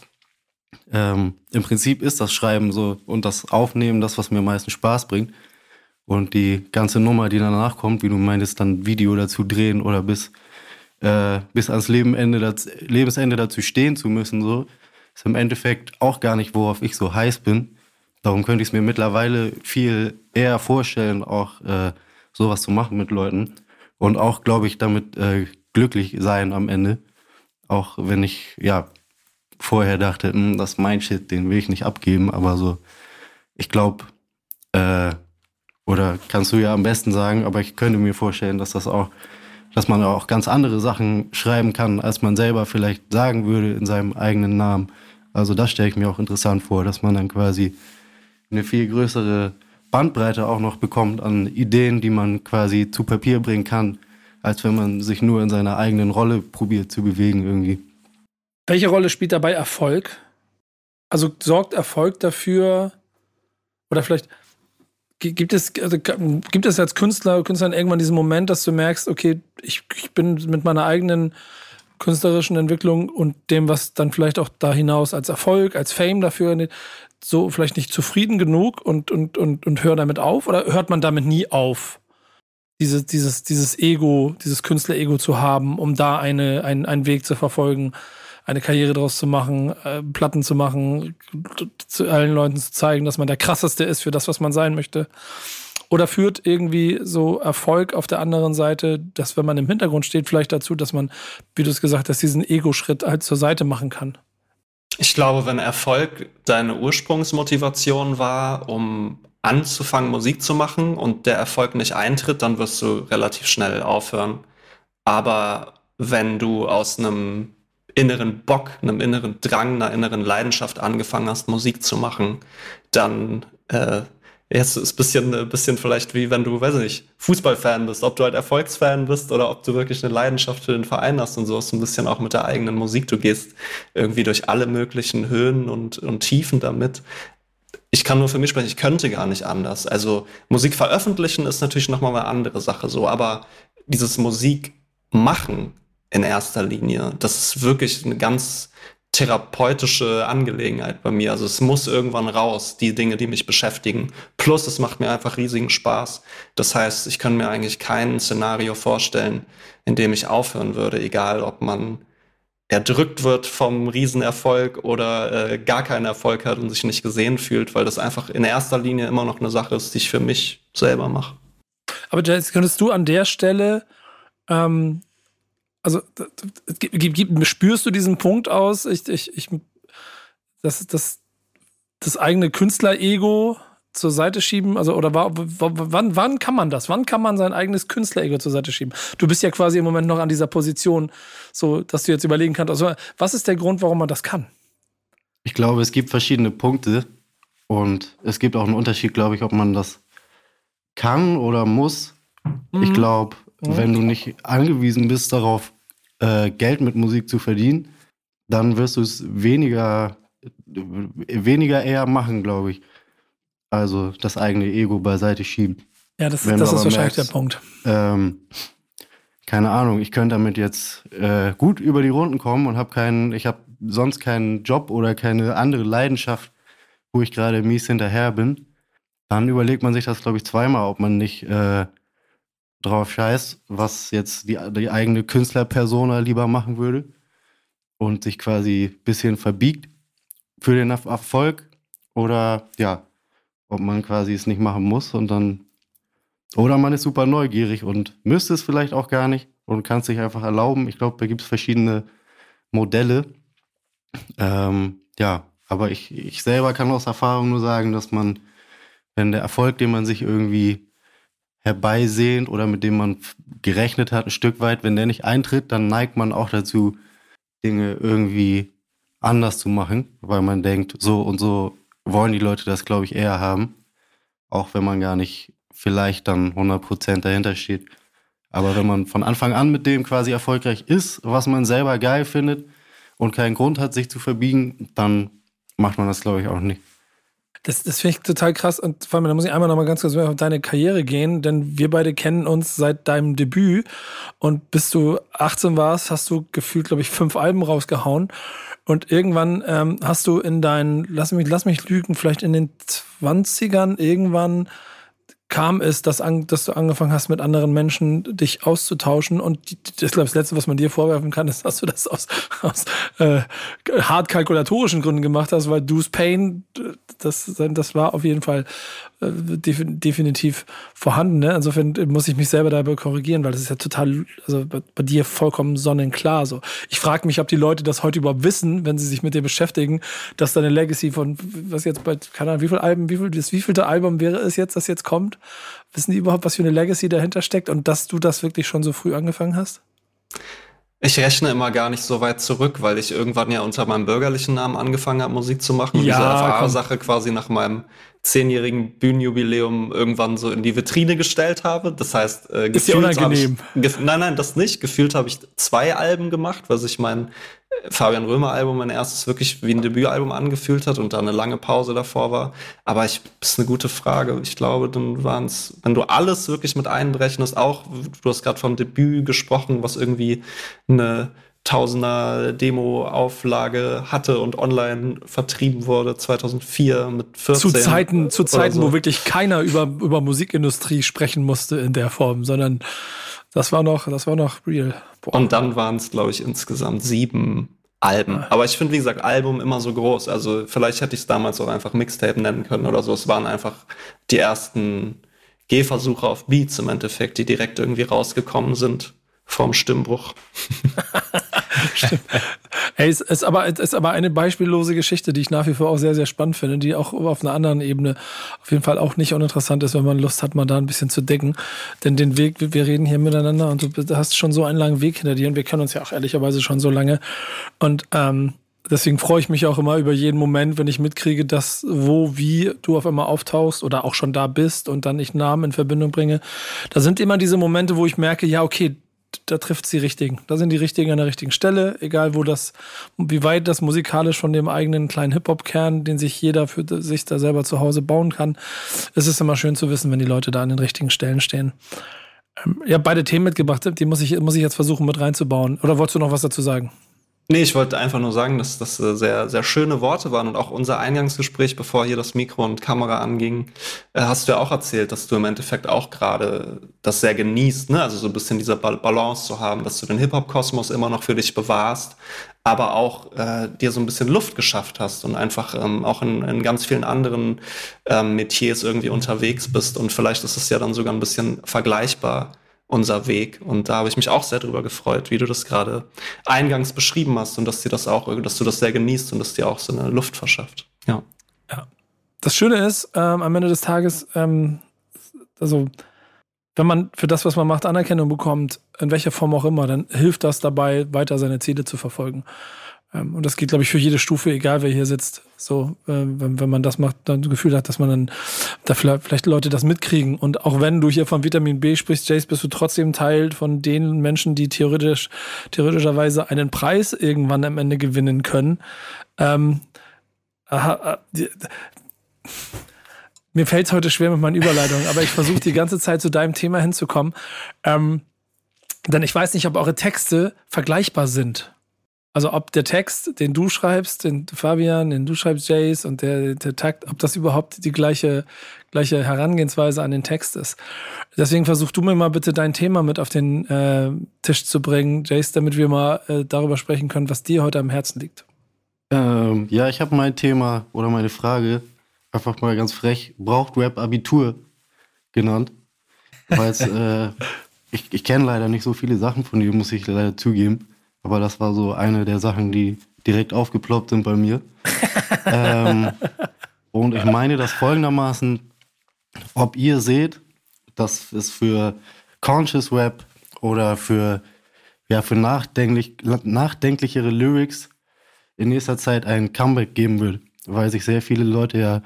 ähm, im Prinzip ist das Schreiben so und das Aufnehmen das, was mir am meisten Spaß bringt. Und die ganze Nummer, die danach kommt, wie du meintest, dann Video dazu drehen oder bis äh, bis ans das, Lebensende dazu stehen zu müssen, so, ist im Endeffekt auch gar nicht, worauf ich so heiß bin. Darum könnte ich es mir mittlerweile viel eher vorstellen, auch äh, sowas zu machen mit Leuten. Und auch, glaube ich, damit äh, glücklich sein am Ende. Auch wenn ich, ja, vorher dachte, hm, das ist mein Shit, den will ich nicht abgeben. Aber so, ich glaube, äh, oder kannst du ja am besten sagen, aber ich könnte mir vorstellen, dass das auch dass man auch ganz andere Sachen schreiben kann, als man selber vielleicht sagen würde in seinem eigenen Namen. Also das stelle ich mir auch interessant vor, dass man dann quasi eine viel größere Bandbreite auch noch bekommt an Ideen, die man quasi zu Papier bringen kann, als wenn man sich nur in seiner eigenen Rolle probiert zu bewegen irgendwie. Welche Rolle spielt dabei Erfolg? Also sorgt Erfolg dafür, oder vielleicht gibt es, also, gibt es als Künstler, Künstlerin irgendwann diesen Moment, dass du merkst, okay, ich, ich bin mit meiner eigenen künstlerischen Entwicklung und dem, was dann vielleicht auch da hinaus als Erfolg, als Fame dafür so vielleicht nicht zufrieden genug und, und, und, und hör damit auf? Oder hört man damit nie auf? Dieses, dieses, dieses Ego, dieses Künstler-Ego zu haben, um da eine, einen, einen Weg zu verfolgen, eine Karriere draus zu machen, äh, Platten zu machen, zu allen Leuten zu zeigen, dass man der krasseste ist für das, was man sein möchte. Oder führt irgendwie so Erfolg auf der anderen Seite, dass wenn man im Hintergrund steht, vielleicht dazu, dass man, wie du es gesagt hast, diesen Ego-Schritt halt zur Seite machen kann? Ich glaube, wenn Erfolg deine Ursprungsmotivation war, um anzufangen, Musik zu machen und der Erfolg nicht eintritt, dann wirst du relativ schnell aufhören. Aber wenn du aus einem inneren Bock, einem inneren Drang, einer inneren Leidenschaft angefangen hast, Musik zu machen, dann äh, ist ein bisschen, ein bisschen vielleicht wie wenn du, weiß ich nicht, Fußballfan bist, ob du halt Erfolgsfan bist oder ob du wirklich eine Leidenschaft für den Verein hast und so ist ein bisschen auch mit der eigenen Musik. Du gehst irgendwie durch alle möglichen Höhen und, und Tiefen damit. Ich kann nur für mich sprechen, ich könnte gar nicht anders. Also Musik veröffentlichen ist natürlich nochmal eine andere Sache so, aber dieses Musik machen in erster Linie. Das ist wirklich eine ganz therapeutische Angelegenheit bei mir. Also es muss irgendwann raus, die Dinge, die mich beschäftigen. Plus es macht mir einfach riesigen Spaß. Das heißt, ich kann mir eigentlich kein Szenario vorstellen, in dem ich aufhören würde, egal ob man erdrückt wird vom Riesenerfolg oder äh, gar keinen Erfolg hat und sich nicht gesehen fühlt, weil das einfach in erster Linie immer noch eine Sache ist, die ich für mich selber mache. Aber Jess, könntest du an der Stelle ähm, also spürst du diesen Punkt aus? Ich, ich, ich, das, das, das eigene Künstler-Ego zur Seite schieben? Also, oder war, wann, wann kann man das? Wann kann man sein eigenes Künstlerego zur Seite schieben? Du bist ja quasi im Moment noch an dieser Position, so dass du jetzt überlegen kannst. Also, was ist der Grund, warum man das kann? Ich glaube, es gibt verschiedene Punkte und es gibt auch einen Unterschied, glaube ich, ob man das kann oder muss. Mhm. Ich glaube, mhm. wenn du nicht angewiesen bist darauf, äh, Geld mit Musik zu verdienen, dann wirst du es weniger, weniger eher machen, glaube ich. Also das eigene Ego beiseite schieben. Ja, das, das ist wahrscheinlich merkst, der Punkt. Ähm, keine Ahnung, ich könnte damit jetzt äh, gut über die Runden kommen und habe keinen, ich habe sonst keinen Job oder keine andere Leidenschaft, wo ich gerade mies hinterher bin. Dann überlegt man sich das, glaube ich, zweimal, ob man nicht äh, drauf scheißt, was jetzt die, die eigene Künstlerpersona lieber machen würde und sich quasi ein bisschen verbiegt für den Erfolg oder ja, ob man quasi es nicht machen muss und dann oder man ist super neugierig und müsste es vielleicht auch gar nicht und kann es sich einfach erlauben. Ich glaube, da gibt es verschiedene Modelle. Ähm, ja, aber ich, ich selber kann aus Erfahrung nur sagen, dass man, wenn der Erfolg, den man sich irgendwie herbeisehnt oder mit dem man gerechnet hat, ein Stück weit, wenn der nicht eintritt, dann neigt man auch dazu, Dinge irgendwie anders zu machen, weil man denkt, so und so wollen die Leute das, glaube ich, eher haben. Auch wenn man gar nicht vielleicht dann 100% dahinter steht. Aber wenn man von Anfang an mit dem quasi erfolgreich ist, was man selber geil findet und keinen Grund hat, sich zu verbiegen, dann macht man das, glaube ich, auch nicht. Das, das finde ich total krass. Und vor allem, da muss ich einmal noch mal ganz kurz auf deine Karriere gehen, denn wir beide kennen uns seit deinem Debüt. Und bis du 18 warst, hast du gefühlt, glaube ich, fünf Alben rausgehauen. Und irgendwann ähm, hast du in deinen, lass mich, lass mich lügen, vielleicht in den 20ern irgendwann kam es, dass, an, dass du angefangen hast, mit anderen Menschen dich auszutauschen. Und das, glaube ich, das Letzte, was man dir vorwerfen kann, ist, dass du das aus, aus äh, hart kalkulatorischen Gründen gemacht hast, weil Du's Pain, das, das war auf jeden Fall definitiv vorhanden. Ne? Insofern muss ich mich selber dabei korrigieren, weil das ist ja total, also bei, bei dir vollkommen sonnenklar. So. Ich frage mich, ob die Leute das heute überhaupt wissen, wenn sie sich mit dir beschäftigen, dass deine Legacy von, was jetzt bei, keine Ahnung, wie viel Alben, wie viel, das wievielte Album wäre es jetzt, das jetzt kommt? Wissen die überhaupt, was für eine Legacy dahinter steckt und dass du das wirklich schon so früh angefangen hast? Ich rechne immer gar nicht so weit zurück, weil ich irgendwann ja unter meinem bürgerlichen Namen angefangen habe, Musik zu machen. Und ja, diese FA-Sache quasi nach meinem zehnjährigen Bühnenjubiläum irgendwann so in die Vitrine gestellt habe. Das heißt, äh, ist ja unangenehm. Ich, nein, nein, das nicht. Gefühlt habe ich zwei Alben gemacht, was ich mein Fabian Römer Album mein erstes wirklich wie ein Debütalbum angefühlt hat und da eine lange Pause davor war. Aber ich ist eine gute Frage. Ich glaube, dann waren es, wenn du alles wirklich mit einberechnest, auch du hast gerade vom Debüt gesprochen, was irgendwie eine Tausender Demo-Auflage hatte und online vertrieben wurde 2004 mit 14. Zu Zeiten, zu Zeiten, so. wo wirklich keiner über, über Musikindustrie sprechen musste in der Form, sondern das war noch, das war noch real. Boah. Und dann waren es, glaube ich, insgesamt sieben Alben. Aber ich finde, wie gesagt, Album immer so groß. Also vielleicht hätte ich es damals auch einfach Mixtape nennen können oder so. Es waren einfach die ersten Gehversuche auf Beats im Endeffekt, die direkt irgendwie rausgekommen sind vorm Stimmbruch. Stimmt. Hey, es ist aber, es ist aber eine beispiellose Geschichte, die ich nach wie vor auch sehr, sehr spannend finde, die auch auf einer anderen Ebene auf jeden Fall auch nicht uninteressant ist, wenn man Lust hat, mal da ein bisschen zu decken. Denn den Weg, wir reden hier miteinander und du hast schon so einen langen Weg hinter dir und wir kennen uns ja auch ehrlicherweise schon so lange. Und ähm, deswegen freue ich mich auch immer über jeden Moment, wenn ich mitkriege, dass wo, wie du auf einmal auftauchst oder auch schon da bist und dann ich Namen in Verbindung bringe. Da sind immer diese Momente, wo ich merke, ja, okay, da trifft sie richtigen. Da sind die richtigen an der richtigen Stelle, egal wo das, wie weit das musikalisch von dem eigenen kleinen Hip-Hop-Kern, den sich jeder für sich da selber zu Hause bauen kann. Es ist immer schön zu wissen, wenn die Leute da an den richtigen Stellen stehen. Ähm, ich habe beide Themen mitgebracht, die muss ich, muss ich jetzt versuchen mit reinzubauen. Oder wolltest du noch was dazu sagen? Nee, ich wollte einfach nur sagen, dass das äh, sehr, sehr schöne Worte waren und auch unser Eingangsgespräch, bevor hier das Mikro und Kamera anging, äh, hast du ja auch erzählt, dass du im Endeffekt auch gerade das sehr genießt, ne? Also so ein bisschen diese Balance zu haben, dass du den Hip-Hop-Kosmos immer noch für dich bewahrst, aber auch äh, dir so ein bisschen Luft geschafft hast und einfach ähm, auch in, in ganz vielen anderen ähm, Metiers irgendwie unterwegs bist. Und vielleicht ist es ja dann sogar ein bisschen vergleichbar unser Weg. Und da habe ich mich auch sehr drüber gefreut, wie du das gerade eingangs beschrieben hast und dass dir das auch, dass du das sehr genießt und dass dir auch so eine Luft verschafft. Ja. Ja. das Schöne ist, ähm, am Ende des Tages, ähm, also wenn man für das, was man macht, Anerkennung bekommt, in welcher Form auch immer, dann hilft das dabei, weiter seine Ziele zu verfolgen. Ähm, und das geht, glaube ich, für jede Stufe, egal wer hier sitzt. So, äh, wenn, wenn man das macht, dann das Gefühl hat, dass man dann da vielleicht, vielleicht Leute das mitkriegen. Und auch wenn du hier von Vitamin B sprichst, Jace, bist du trotzdem Teil von den Menschen, die theoretisch, theoretischerweise einen Preis irgendwann am Ende gewinnen können. Ähm, aha, die, mir fällt es heute schwer mit meinen Überleitungen, aber ich versuche die ganze Zeit zu deinem Thema hinzukommen. Ähm, denn ich weiß nicht, ob eure Texte vergleichbar sind. Also ob der Text, den du schreibst, den Fabian, den du schreibst, Jace und der, der Takt, ob das überhaupt die gleiche, gleiche Herangehensweise an den Text ist. Deswegen versuch du mir mal bitte dein Thema mit auf den äh, Tisch zu bringen, Jace, damit wir mal äh, darüber sprechen können, was dir heute am Herzen liegt. Ähm, ja, ich habe mein Thema oder meine Frage einfach mal ganz frech, braucht Rap Abitur genannt. Weil äh, ich, ich kenne leider nicht so viele Sachen von dir, muss ich leider zugeben. Aber das war so eine der Sachen, die direkt aufgeploppt sind bei mir. ähm, und ich meine das folgendermaßen, ob ihr seht, dass es für Conscious Rap oder für, ja, für nachdenklich, nachdenklichere Lyrics in nächster Zeit ein Comeback geben wird, weil sich sehr viele Leute ja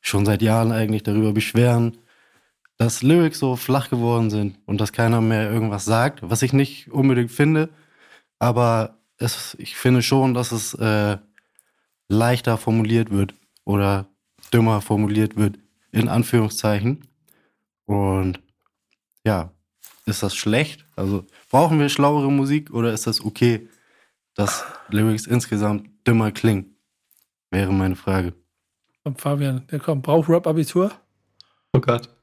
schon seit Jahren eigentlich darüber beschweren, dass Lyrics so flach geworden sind und dass keiner mehr irgendwas sagt, was ich nicht unbedingt finde. Aber es, ich finde schon, dass es äh, leichter formuliert wird oder dümmer formuliert wird, in Anführungszeichen. Und ja, ist das schlecht? Also brauchen wir schlauere Musik oder ist das okay, dass Lyrics insgesamt dümmer klingen? Wäre meine Frage. Und Fabian, der kommt, braucht Rap-Abitur? Oh Gott.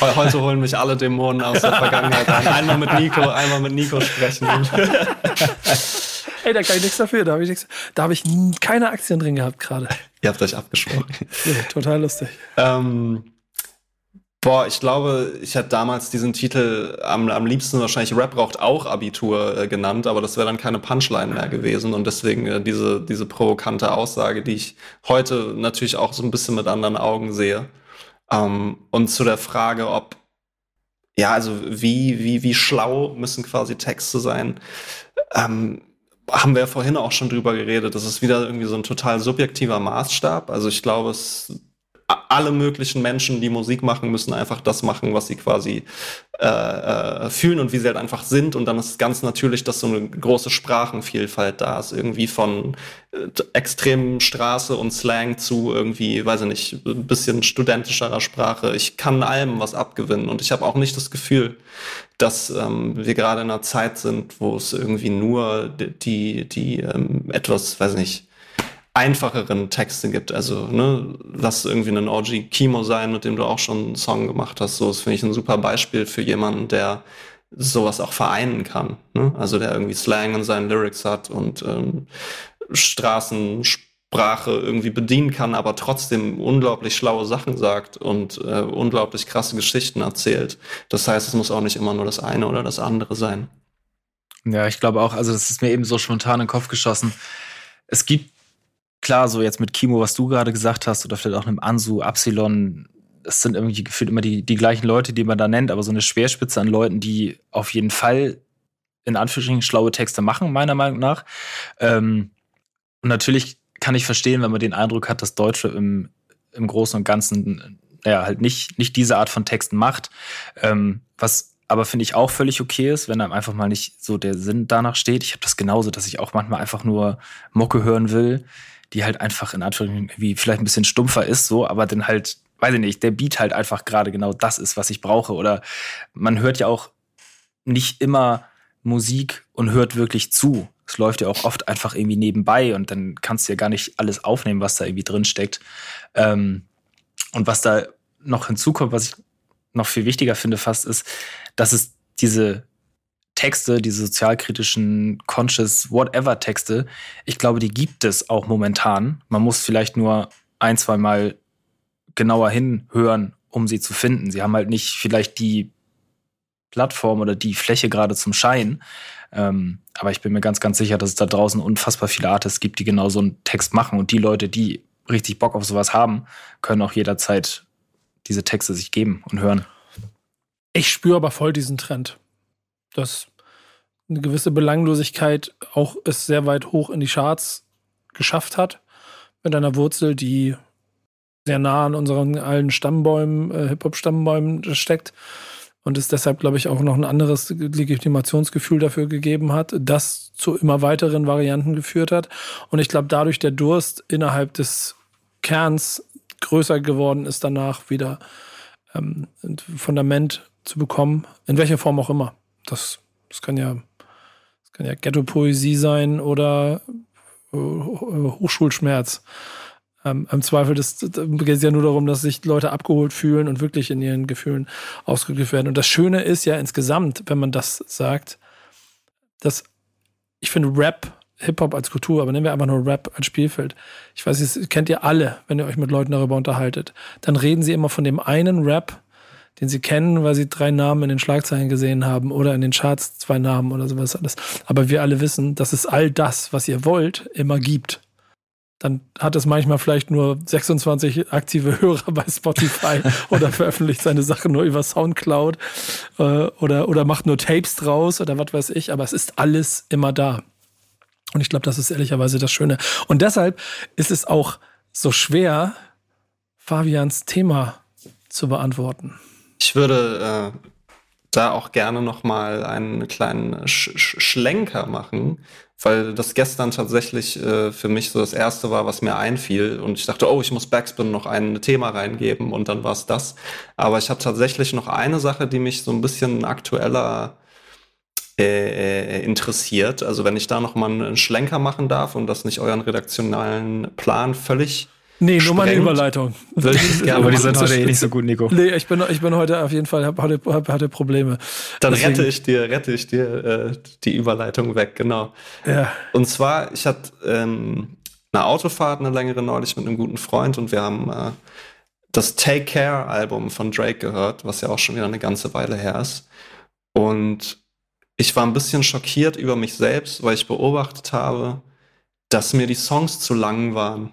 Heute holen mich alle Dämonen aus der Vergangenheit ein. Einmal mit Nico, einmal mit Nico sprechen. Ey, da kann ich nichts dafür. Da habe ich, nichts, da hab ich keine Aktien drin gehabt gerade. Ihr habt euch abgesprochen. Ja, total lustig. Ähm, boah, ich glaube, ich hätte damals diesen Titel am, am liebsten wahrscheinlich Rap braucht auch Abitur äh, genannt, aber das wäre dann keine Punchline mehr gewesen. Und deswegen äh, diese, diese provokante Aussage, die ich heute natürlich auch so ein bisschen mit anderen Augen sehe. Ähm, und zu der Frage, ob, ja, also wie, wie, wie schlau müssen quasi Texte sein, ähm, haben wir ja vorhin auch schon drüber geredet. Das ist wieder irgendwie so ein total subjektiver Maßstab. Also ich glaube, es alle möglichen Menschen, die Musik machen, müssen einfach das machen, was sie quasi äh, äh, fühlen und wie sie halt einfach sind. Und dann ist es ganz natürlich, dass so eine große Sprachenvielfalt da ist. Irgendwie von äh, extremen Straße und Slang zu irgendwie, weiß ich nicht, ein bisschen studentischerer Sprache. Ich kann allem was abgewinnen. Und ich habe auch nicht das Gefühl, dass ähm, wir gerade in einer Zeit sind, wo es irgendwie nur die, die ähm, etwas, weiß ich nicht, einfacheren Texte gibt. Also, ne, lass irgendwie einen OG Kimo sein, mit dem du auch schon einen Song gemacht hast. So, das finde ich ein super Beispiel für jemanden, der sowas auch vereinen kann. Ne? Also der irgendwie Slang in seinen Lyrics hat und ähm, Straßensprache irgendwie bedienen kann, aber trotzdem unglaublich schlaue Sachen sagt und äh, unglaublich krasse Geschichten erzählt. Das heißt, es muss auch nicht immer nur das eine oder das andere sein. Ja, ich glaube auch, also das ist mir eben so spontan in den Kopf geschossen. Es gibt klar, so jetzt mit Kimo, was du gerade gesagt hast, oder vielleicht auch einem Ansu, Absilon, das sind irgendwie gefühlt immer die, die gleichen Leute, die man da nennt, aber so eine Schwerspitze an Leuten, die auf jeden Fall in Anführungsstrichen schlaue Texte machen, meiner Meinung nach. Ähm, und natürlich kann ich verstehen, wenn man den Eindruck hat, dass Deutsche im, im Großen und Ganzen naja, halt nicht, nicht diese Art von Texten macht. Ähm, was aber finde ich auch völlig okay ist, wenn einem einfach mal nicht so der Sinn danach steht. Ich habe das genauso, dass ich auch manchmal einfach nur Mocke hören will die halt einfach in Anführungszeichen wie vielleicht ein bisschen stumpfer ist, so, aber dann halt, weiß ich nicht, der Beat halt einfach gerade genau das ist, was ich brauche. Oder man hört ja auch nicht immer Musik und hört wirklich zu. Es läuft ja auch oft einfach irgendwie nebenbei und dann kannst du ja gar nicht alles aufnehmen, was da irgendwie drin steckt. Ähm, und was da noch hinzukommt, was ich noch viel wichtiger finde fast, ist, dass es diese Texte, diese sozialkritischen, conscious, whatever Texte, ich glaube, die gibt es auch momentan. Man muss vielleicht nur ein, zwei Mal genauer hinhören, um sie zu finden. Sie haben halt nicht vielleicht die Plattform oder die Fläche gerade zum Schein. Ähm, aber ich bin mir ganz, ganz sicher, dass es da draußen unfassbar viele Artists gibt, die genau so einen Text machen. Und die Leute, die richtig Bock auf sowas haben, können auch jederzeit diese Texte sich geben und hören. Ich spüre aber voll diesen Trend, dass eine gewisse Belanglosigkeit auch es sehr weit hoch in die Charts geschafft hat, mit einer Wurzel, die sehr nah an unseren allen Stammbäumen, äh, Hip-Hop-Stammbäumen steckt und es deshalb, glaube ich, auch noch ein anderes Legitimationsgefühl dafür gegeben hat, das zu immer weiteren Varianten geführt hat. Und ich glaube, dadurch der Durst innerhalb des Kerns größer geworden ist, danach wieder ähm, ein Fundament zu bekommen, in welcher Form auch immer. Das, das kann ja, das kann ja Ghetto-Poesie sein oder äh, Hochschulschmerz. Ähm, Im Zweifel geht es ja nur darum, dass sich Leute abgeholt fühlen und wirklich in ihren Gefühlen ausgedrückt werden. Und das Schöne ist ja insgesamt, wenn man das sagt, dass ich finde Rap, Hip-Hop als Kultur, aber nennen wir einfach nur Rap als Spielfeld. Ich weiß, das kennt ihr alle, wenn ihr euch mit Leuten darüber unterhaltet. Dann reden sie immer von dem einen Rap, den sie kennen, weil sie drei Namen in den Schlagzeilen gesehen haben oder in den Charts zwei Namen oder sowas alles. Aber wir alle wissen, dass es all das, was ihr wollt, immer gibt dann hat es manchmal vielleicht nur 26 aktive Hörer bei Spotify oder veröffentlicht seine Sachen nur über Soundcloud äh, oder, oder macht nur Tapes draus oder was weiß ich, aber es ist alles immer da. Und ich glaube, das ist ehrlicherweise das Schöne. Und deshalb ist es auch so schwer, Fabians Thema zu beantworten. Ich würde äh, da auch gerne noch mal einen kleinen Sch Sch Schlenker machen weil das gestern tatsächlich äh, für mich so das erste war, was mir einfiel. Und ich dachte, oh, ich muss Backspin noch ein Thema reingeben und dann war es das. Aber ich habe tatsächlich noch eine Sache, die mich so ein bisschen aktueller äh, interessiert. Also wenn ich da noch mal einen Schlenker machen darf und das nicht euren redaktionalen Plan völlig Nee, nur mal eine Überleitung. Aber die sind heute eh nicht so gut, Nico. Nee, ich bin, ich bin heute auf jeden Fall, hab, hatte, hab, hatte Probleme. Dann Deswegen. rette ich dir, rette ich dir äh, die Überleitung weg, genau. Ja. Und zwar, ich hatte ähm, eine Autofahrt, eine längere neulich mit einem guten Freund und wir haben äh, das Take Care Album von Drake gehört, was ja auch schon wieder eine ganze Weile her ist. Und ich war ein bisschen schockiert über mich selbst, weil ich beobachtet habe, dass mir die Songs zu lang waren.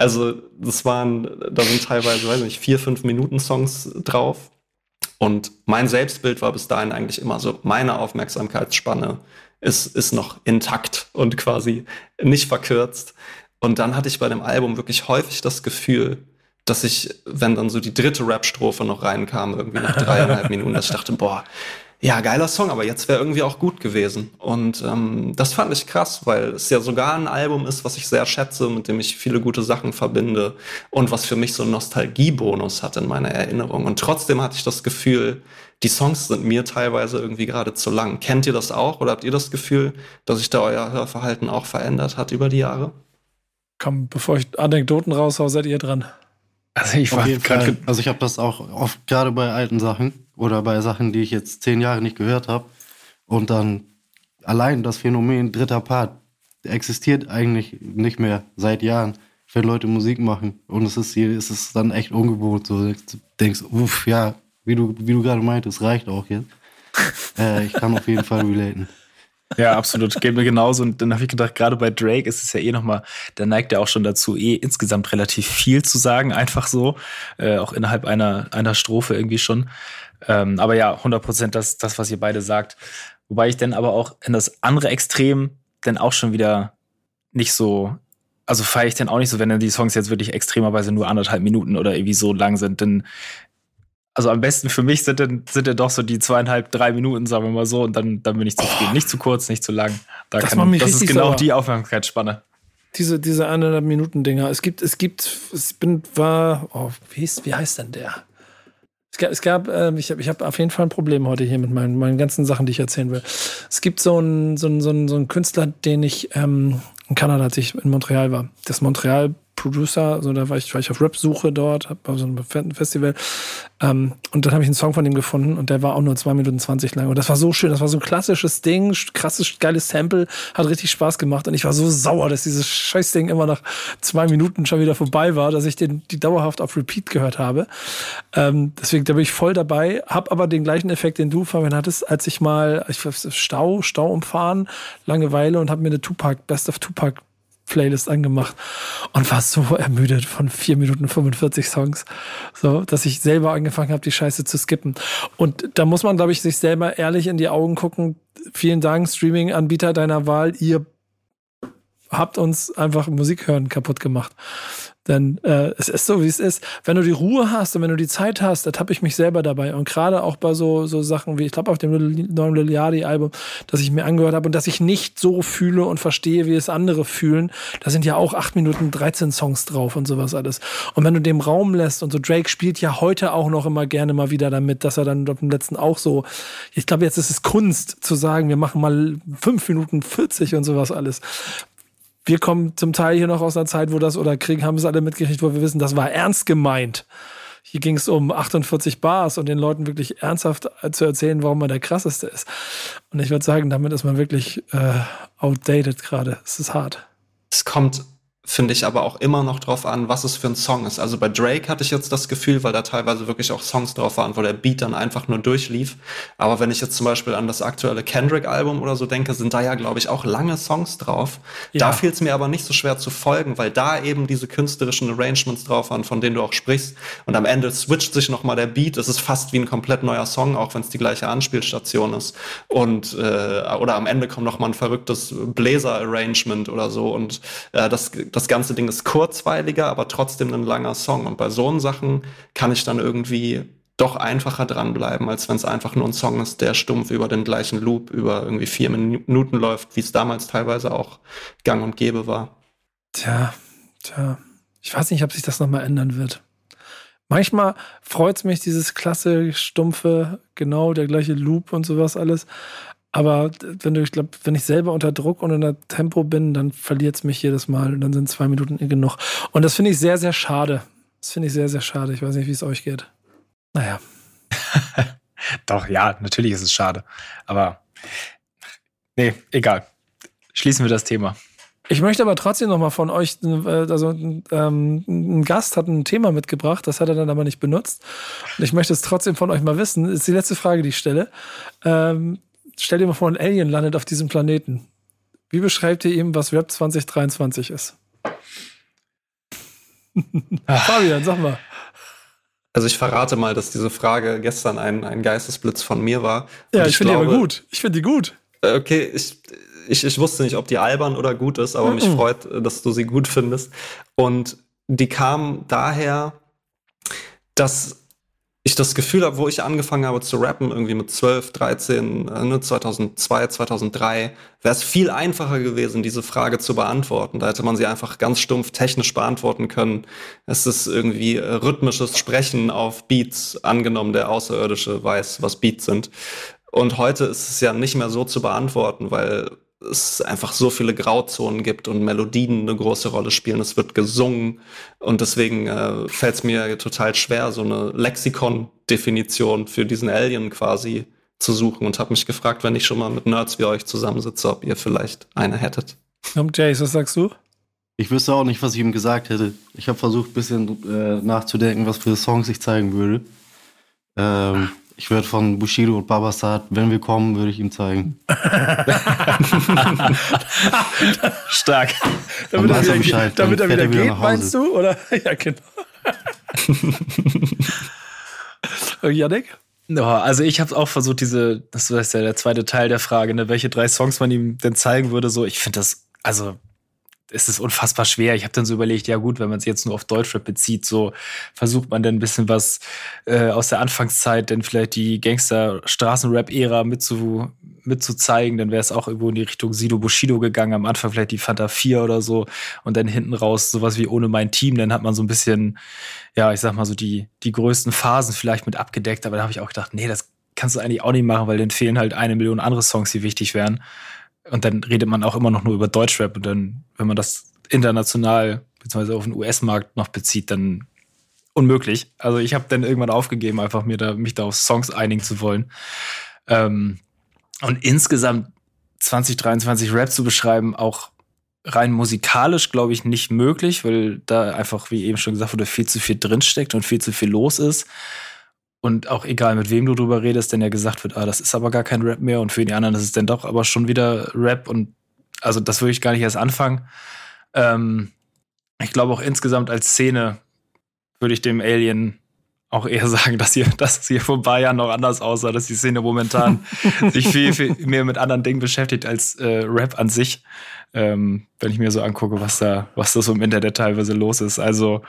Also, das waren, da sind teilweise, weiß nicht, vier, fünf Minuten Songs drauf. Und mein Selbstbild war bis dahin eigentlich immer so, meine Aufmerksamkeitsspanne ist, ist noch intakt und quasi nicht verkürzt. Und dann hatte ich bei dem Album wirklich häufig das Gefühl, dass ich, wenn dann so die dritte Rap-Strophe noch reinkam, irgendwie nach dreieinhalb Minuten, dass ich dachte, boah, ja, geiler Song, aber jetzt wäre irgendwie auch gut gewesen. Und ähm, das fand ich krass, weil es ja sogar ein Album ist, was ich sehr schätze, mit dem ich viele gute Sachen verbinde und was für mich so einen Nostalgiebonus hat in meiner Erinnerung. Und trotzdem hatte ich das Gefühl, die Songs sind mir teilweise irgendwie gerade zu lang. Kennt ihr das auch oder habt ihr das Gefühl, dass sich da euer Hörverhalten auch verändert hat über die Jahre? Komm, bevor ich Anekdoten raushau, seid ihr dran. Also ich war gerade, also ich habe das auch oft gerade bei alten Sachen oder bei Sachen, die ich jetzt zehn Jahre nicht gehört habe. Und dann allein das Phänomen dritter Part existiert eigentlich nicht mehr seit Jahren, wenn Leute Musik machen. Und es ist hier, es ist dann echt ungewohnt. So, du denkst, uff, ja, wie du, wie du gerade meintest, reicht auch jetzt. äh, ich kann auf jeden Fall relaten. Ja, absolut. Geht mir genauso. Und dann habe ich gedacht, gerade bei Drake ist es ja eh nochmal, der neigt ja auch schon dazu, eh insgesamt relativ viel zu sagen, einfach so. Äh, auch innerhalb einer, einer Strophe irgendwie schon. Ähm, aber ja, 100 Prozent das, das, was ihr beide sagt. Wobei ich dann aber auch in das andere Extrem dann auch schon wieder nicht so, also feiere ich dann auch nicht so, wenn dann die Songs jetzt wirklich extremerweise nur anderthalb Minuten oder irgendwie so lang sind, dann also am besten für mich sind dann, sind dann doch so die zweieinhalb, drei Minuten, sagen wir mal so, und dann, dann bin ich zufrieden. Oh. Nicht zu kurz, nicht zu lang. Da das, kann, das ist genau sauer. die Aufmerksamkeitsspanne. Diese, diese eineinhalb Minuten Dinger. Es gibt, es gibt, es bin, war, oh, wie, ist, wie heißt denn der? Es gab, es gab äh, ich habe ich hab auf jeden Fall ein Problem heute hier mit meinen, meinen ganzen Sachen, die ich erzählen will. Es gibt so einen, so einen, so einen, so einen Künstler, den ich ähm, in Kanada, als ich in Montreal war. Das Montreal Producer, also da war ich, war ich auf Rap-Suche dort, bei so einem Festival. Ähm, und dann habe ich einen Song von ihm gefunden und der war auch nur zwei Minuten zwanzig lang. Und das war so schön, das war so ein klassisches Ding, krasses, geiles Sample, hat richtig Spaß gemacht. Und ich war so sauer, dass dieses Scheißding immer nach zwei Minuten schon wieder vorbei war, dass ich den die dauerhaft auf Repeat gehört habe. Ähm, deswegen, da bin ich voll dabei, hab aber den gleichen Effekt, den du, Fabian, hattest, als ich mal, ich Stau, Stau umfahren, Langeweile und habe mir eine Tupac, Best of Tupac Playlist angemacht und war so ermüdet von 4 Minuten 45 Songs, so, dass ich selber angefangen habe, die Scheiße zu skippen. Und da muss man, glaube ich, sich selber ehrlich in die Augen gucken. Vielen Dank, Streaming-Anbieter deiner Wahl. Ihr habt uns einfach Musik hören kaputt gemacht. Denn äh, es ist so, wie es ist. Wenn du die Ruhe hast und wenn du die Zeit hast, da tappe ich mich selber dabei. Und gerade auch bei so, so Sachen wie, ich glaube, auf dem neuen Liliadi-Album, das ich mir angehört habe und dass ich nicht so fühle und verstehe, wie es andere fühlen, da sind ja auch 8 Minuten 13 Songs drauf und sowas alles. Und wenn du dem Raum lässt und so, Drake spielt ja heute auch noch immer gerne mal wieder damit, dass er dann auf dem letzten auch so, ich glaube, jetzt ist es Kunst zu sagen, wir machen mal 5 Minuten 40 und sowas alles wir kommen zum Teil hier noch aus einer Zeit, wo das, oder kriegen, haben es alle mitgekriegt, wo wir wissen, das war ernst gemeint. Hier ging es um 48 Bars und den Leuten wirklich ernsthaft zu erzählen, warum man der krasseste ist. Und ich würde sagen, damit ist man wirklich äh, outdated gerade. Es ist hart. Es kommt finde ich aber auch immer noch drauf an, was es für ein Song ist. Also bei Drake hatte ich jetzt das Gefühl, weil da teilweise wirklich auch Songs drauf waren, wo der Beat dann einfach nur durchlief. Aber wenn ich jetzt zum Beispiel an das aktuelle Kendrick-Album oder so denke, sind da ja, glaube ich, auch lange Songs drauf. Ja. Da fiel es mir aber nicht so schwer zu folgen, weil da eben diese künstlerischen Arrangements drauf waren, von denen du auch sprichst. Und am Ende switcht sich nochmal der Beat. Es ist fast wie ein komplett neuer Song, auch wenn es die gleiche Anspielstation ist. Und äh, oder am Ende kommt nochmal ein verrücktes Bläser-Arrangement oder so. Und äh, das, das das ganze Ding ist kurzweiliger, aber trotzdem ein langer Song. Und bei so Sachen kann ich dann irgendwie doch einfacher dranbleiben, als wenn es einfach nur ein Song ist, der stumpf über den gleichen Loop über irgendwie vier Minuten läuft, wie es damals teilweise auch gang und gäbe war. Tja, tja. Ich weiß nicht, ob sich das nochmal ändern wird. Manchmal freut es mich, dieses klasse, stumpfe, genau der gleiche Loop und sowas alles. Aber wenn du, ich glaube, wenn ich selber unter Druck und unter Tempo bin, dann verliert es mich jedes Mal und dann sind zwei Minuten genug. Und das finde ich sehr, sehr schade. Das finde ich sehr, sehr schade. Ich weiß nicht, wie es euch geht. Naja. Doch, ja, natürlich ist es schade. Aber nee, egal. Schließen wir das Thema. Ich möchte aber trotzdem noch mal von euch, äh, also ähm, ein Gast hat ein Thema mitgebracht, das hat er dann aber nicht benutzt. Und ich möchte es trotzdem von euch mal wissen. Das ist die letzte Frage, die ich stelle. Ähm, stell dir mal vor, ein Alien landet auf diesem Planeten. Wie beschreibt ihr ihm, was Rap 2023 ist? Fabian, sag mal. Also ich verrate mal, dass diese Frage gestern ein, ein Geistesblitz von mir war. Ja, ich, ich finde die aber gut. Ich finde die gut. Äh, okay, ich, ich, ich wusste nicht, ob die albern oder gut ist, aber mm -mm. mich freut, dass du sie gut findest. Und die kam daher, dass ich das Gefühl habe, wo ich angefangen habe zu rappen, irgendwie mit 12, 13, ne, 2002, 2003, wäre es viel einfacher gewesen, diese Frage zu beantworten. Da hätte man sie einfach ganz stumpf technisch beantworten können. Es ist irgendwie rhythmisches Sprechen auf Beats angenommen, der Außerirdische weiß, was Beats sind. Und heute ist es ja nicht mehr so zu beantworten, weil es einfach so viele Grauzonen gibt und Melodien eine große Rolle spielen. Es wird gesungen und deswegen äh, fällt es mir total schwer, so eine Lexikon-Definition für diesen Alien quasi zu suchen und habe mich gefragt, wenn ich schon mal mit Nerds wie euch zusammensitze, ob ihr vielleicht eine hättet. Um, Jace, was sagst du? Ich wüsste auch nicht, was ich ihm gesagt hätte. Ich habe versucht, ein bisschen äh, nachzudenken, was für Songs ich zeigen würde. Ähm, ich würde von Bushido und Babasat, wenn wir kommen, würde ich ihm zeigen. Stark. damit er wieder, Bescheid, damit er wieder, wieder geht, meinst du? Oder? Ja, genau. Janik? Ja, also ich habe auch versucht, diese, das ist ja der zweite Teil der Frage, ne, welche drei Songs man ihm denn zeigen würde. So, ich finde das, also es ist unfassbar schwer. Ich habe dann so überlegt, ja gut, wenn man es jetzt nur auf Deutschrap bezieht, so versucht man dann ein bisschen was äh, aus der Anfangszeit, denn vielleicht die Gangster-Straßenrap-Ära mitzu, mitzuzeigen, dann wäre es auch irgendwo in die Richtung Sido Bushido gegangen, am Anfang vielleicht die Fanta 4 oder so und dann hinten raus sowas wie ohne mein Team, dann hat man so ein bisschen, ja, ich sag mal so die, die größten Phasen vielleicht mit abgedeckt, aber da habe ich auch gedacht, nee, das kannst du eigentlich auch nicht machen, weil dann fehlen halt eine Million andere Songs, die wichtig wären. Und dann redet man auch immer noch nur über Deutschrap. Und dann, wenn man das international beziehungsweise auf den US-Markt noch bezieht, dann unmöglich. Also ich habe dann irgendwann aufgegeben, einfach mir da mich da auf Songs einigen zu wollen. Ähm, und insgesamt 2023 Rap zu beschreiben, auch rein musikalisch, glaube ich, nicht möglich, weil da einfach, wie eben schon gesagt wurde, viel zu viel drinsteckt und viel zu viel los ist. Und auch egal, mit wem du drüber redest, denn ja gesagt wird, ah, das ist aber gar kein Rap mehr und für die anderen ist es dann doch aber schon wieder Rap und also das würde ich gar nicht erst anfangen. Ähm, ich glaube auch insgesamt als Szene würde ich dem Alien auch eher sagen, dass hier, dass es hier vor ein paar Jahren noch anders aussah, dass die Szene momentan sich viel, viel mehr mit anderen Dingen beschäftigt als äh, Rap an sich. Ähm, wenn ich mir so angucke, was da, was da so im Internet teilweise los ist. Also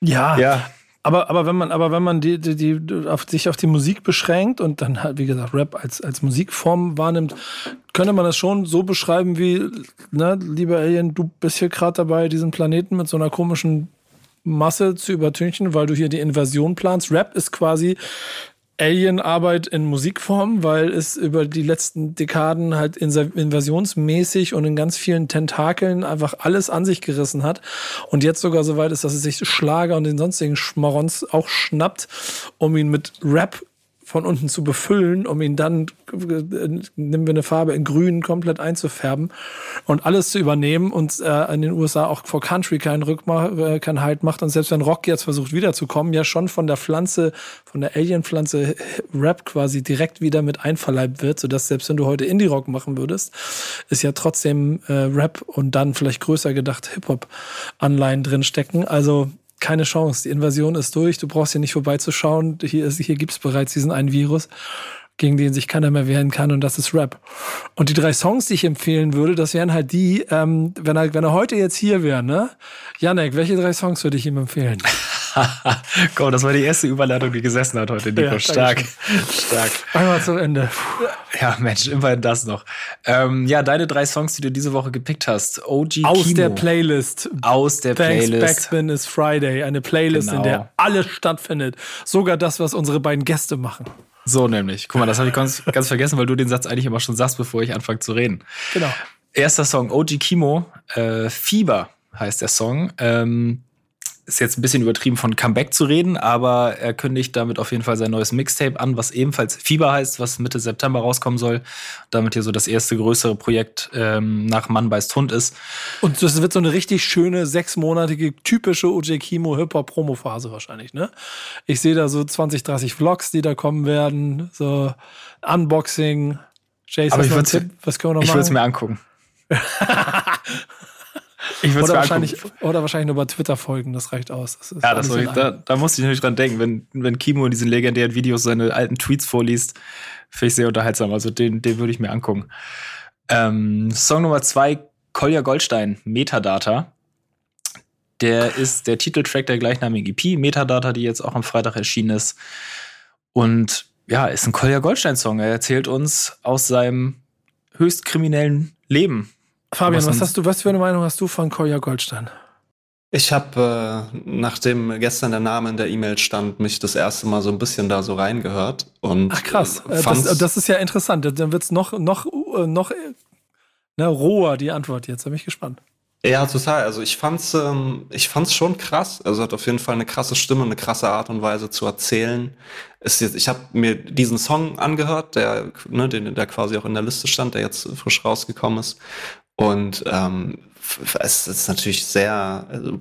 Ja, ja, aber, aber wenn man, aber wenn man die, die, die auf, sich auf die Musik beschränkt und dann halt, wie gesagt, Rap als, als Musikform wahrnimmt, könnte man das schon so beschreiben wie, ne, lieber Alien, du bist hier gerade dabei, diesen Planeten mit so einer komischen Masse zu übertünchen, weil du hier die Invasion planst. Rap ist quasi Alien-Arbeit in Musikform, weil es über die letzten Dekaden halt invasionsmäßig und in ganz vielen Tentakeln einfach alles an sich gerissen hat. Und jetzt sogar so weit ist, dass es sich Schlager und den sonstigen Schmarons auch schnappt, um ihn mit Rap von unten zu befüllen, um ihn dann, äh, nehmen wir eine Farbe in grün, komplett einzufärben und alles zu übernehmen und äh, in den USA auch vor Country keinen Rückmach, äh, keinen Halt macht und selbst wenn Rock jetzt versucht wiederzukommen, ja schon von der Pflanze, von der Alien-Pflanze Rap quasi direkt wieder mit einverleibt wird, sodass selbst wenn du heute Indie-Rock machen würdest, ist ja trotzdem äh, Rap und dann vielleicht größer gedacht Hip-Hop-Anleihen drin stecken. Also keine Chance. Die Invasion ist durch. Du brauchst hier nicht vorbeizuschauen. Hier, ist, hier gibt's bereits diesen einen Virus, gegen den sich keiner mehr wehren kann. Und das ist Rap. Und die drei Songs, die ich empfehlen würde, das wären halt die, ähm, wenn, er, wenn er heute jetzt hier wäre, ne? Janek, welche drei Songs würde ich ihm empfehlen? Komm, das war die erste Überleitung, die gesessen hat heute, Nico. Ja, Stark. Stark. Einmal zum Ende. Ja, Mensch, immerhin das noch. Ähm, ja, deine drei Songs, die du diese Woche gepickt hast. OG Aus Kimo. der Playlist. Aus der Thanks Playlist. Backspin is Friday. Eine Playlist, in Genau. der alles stattfindet. Sogar das, was unsere beiden Gäste machen. So nämlich. Guck mal, das habe ich ganz, ganz vergessen, weil du den Satz eigentlich immer schon sagst, bevor ich anfange zu reden. Genau. Erster Song, OG Kimo, äh, Fieber heißt der Song. Ähm, ist jetzt ein bisschen übertrieben von Comeback zu reden, aber er kündigt damit auf jeden Fall sein neues Mixtape an, was ebenfalls Fieber heißt, was Mitte September rauskommen soll. Damit hier so das erste größere Projekt ähm, nach Mann beißt Hund ist. Und das wird so eine richtig schöne, sechsmonatige, typische OJ Kimo Hip-Hop-Promo-Phase wahrscheinlich, ne? Ich sehe da so 20, 30 Vlogs, die da kommen werden, so Unboxing. Tipp? Was können wir noch Ich würde es machen? mir angucken. ich oder, wahrscheinlich, angucken. oder wahrscheinlich nur bei Twitter folgen, das reicht aus. Das Ja, das ich, da, da musste ich natürlich dran denken, wenn, wenn Kimo in diesen legendären Videos seine alten Tweets vorliest, finde ich sehr unterhaltsam. Also den, den würde ich mir angucken. Ähm, Song Nummer zwei, Kolja Goldstein, Metadata. Der ist der Titeltrack der gleichnamigen EP, Metadata, die jetzt auch am Freitag erschienen ist. Und ja, ist ein Kolja Goldstein-Song. Er erzählt uns aus seinem höchst kriminellen Leben. Fabian, Was hast du, was für eine Meinung hast du von Kolja Goldstein? Ich habe, äh, nachdem gestern der Name in der E-Mail stand, mich das erste Mal so ein bisschen da so reingehört. Und Ach krass, äh, äh, fand's- das, das ist ja interessant. Dann wird's noch, noch, äh, noch äh, ne, roher, die Antwort jetzt. Da bin ich gespannt. Ja, total. Also ich fand's, ähm, ich fand's schon krass. Also hat auf jeden Fall eine krasse Stimme, eine krasse Art und Weise zu erzählen. Ist jetzt, ich habe mir diesen Song angehört, der, ne, den, der quasi auch in der Liste stand, der jetzt frisch rausgekommen ist. Und ähm, es ist natürlich sehr also,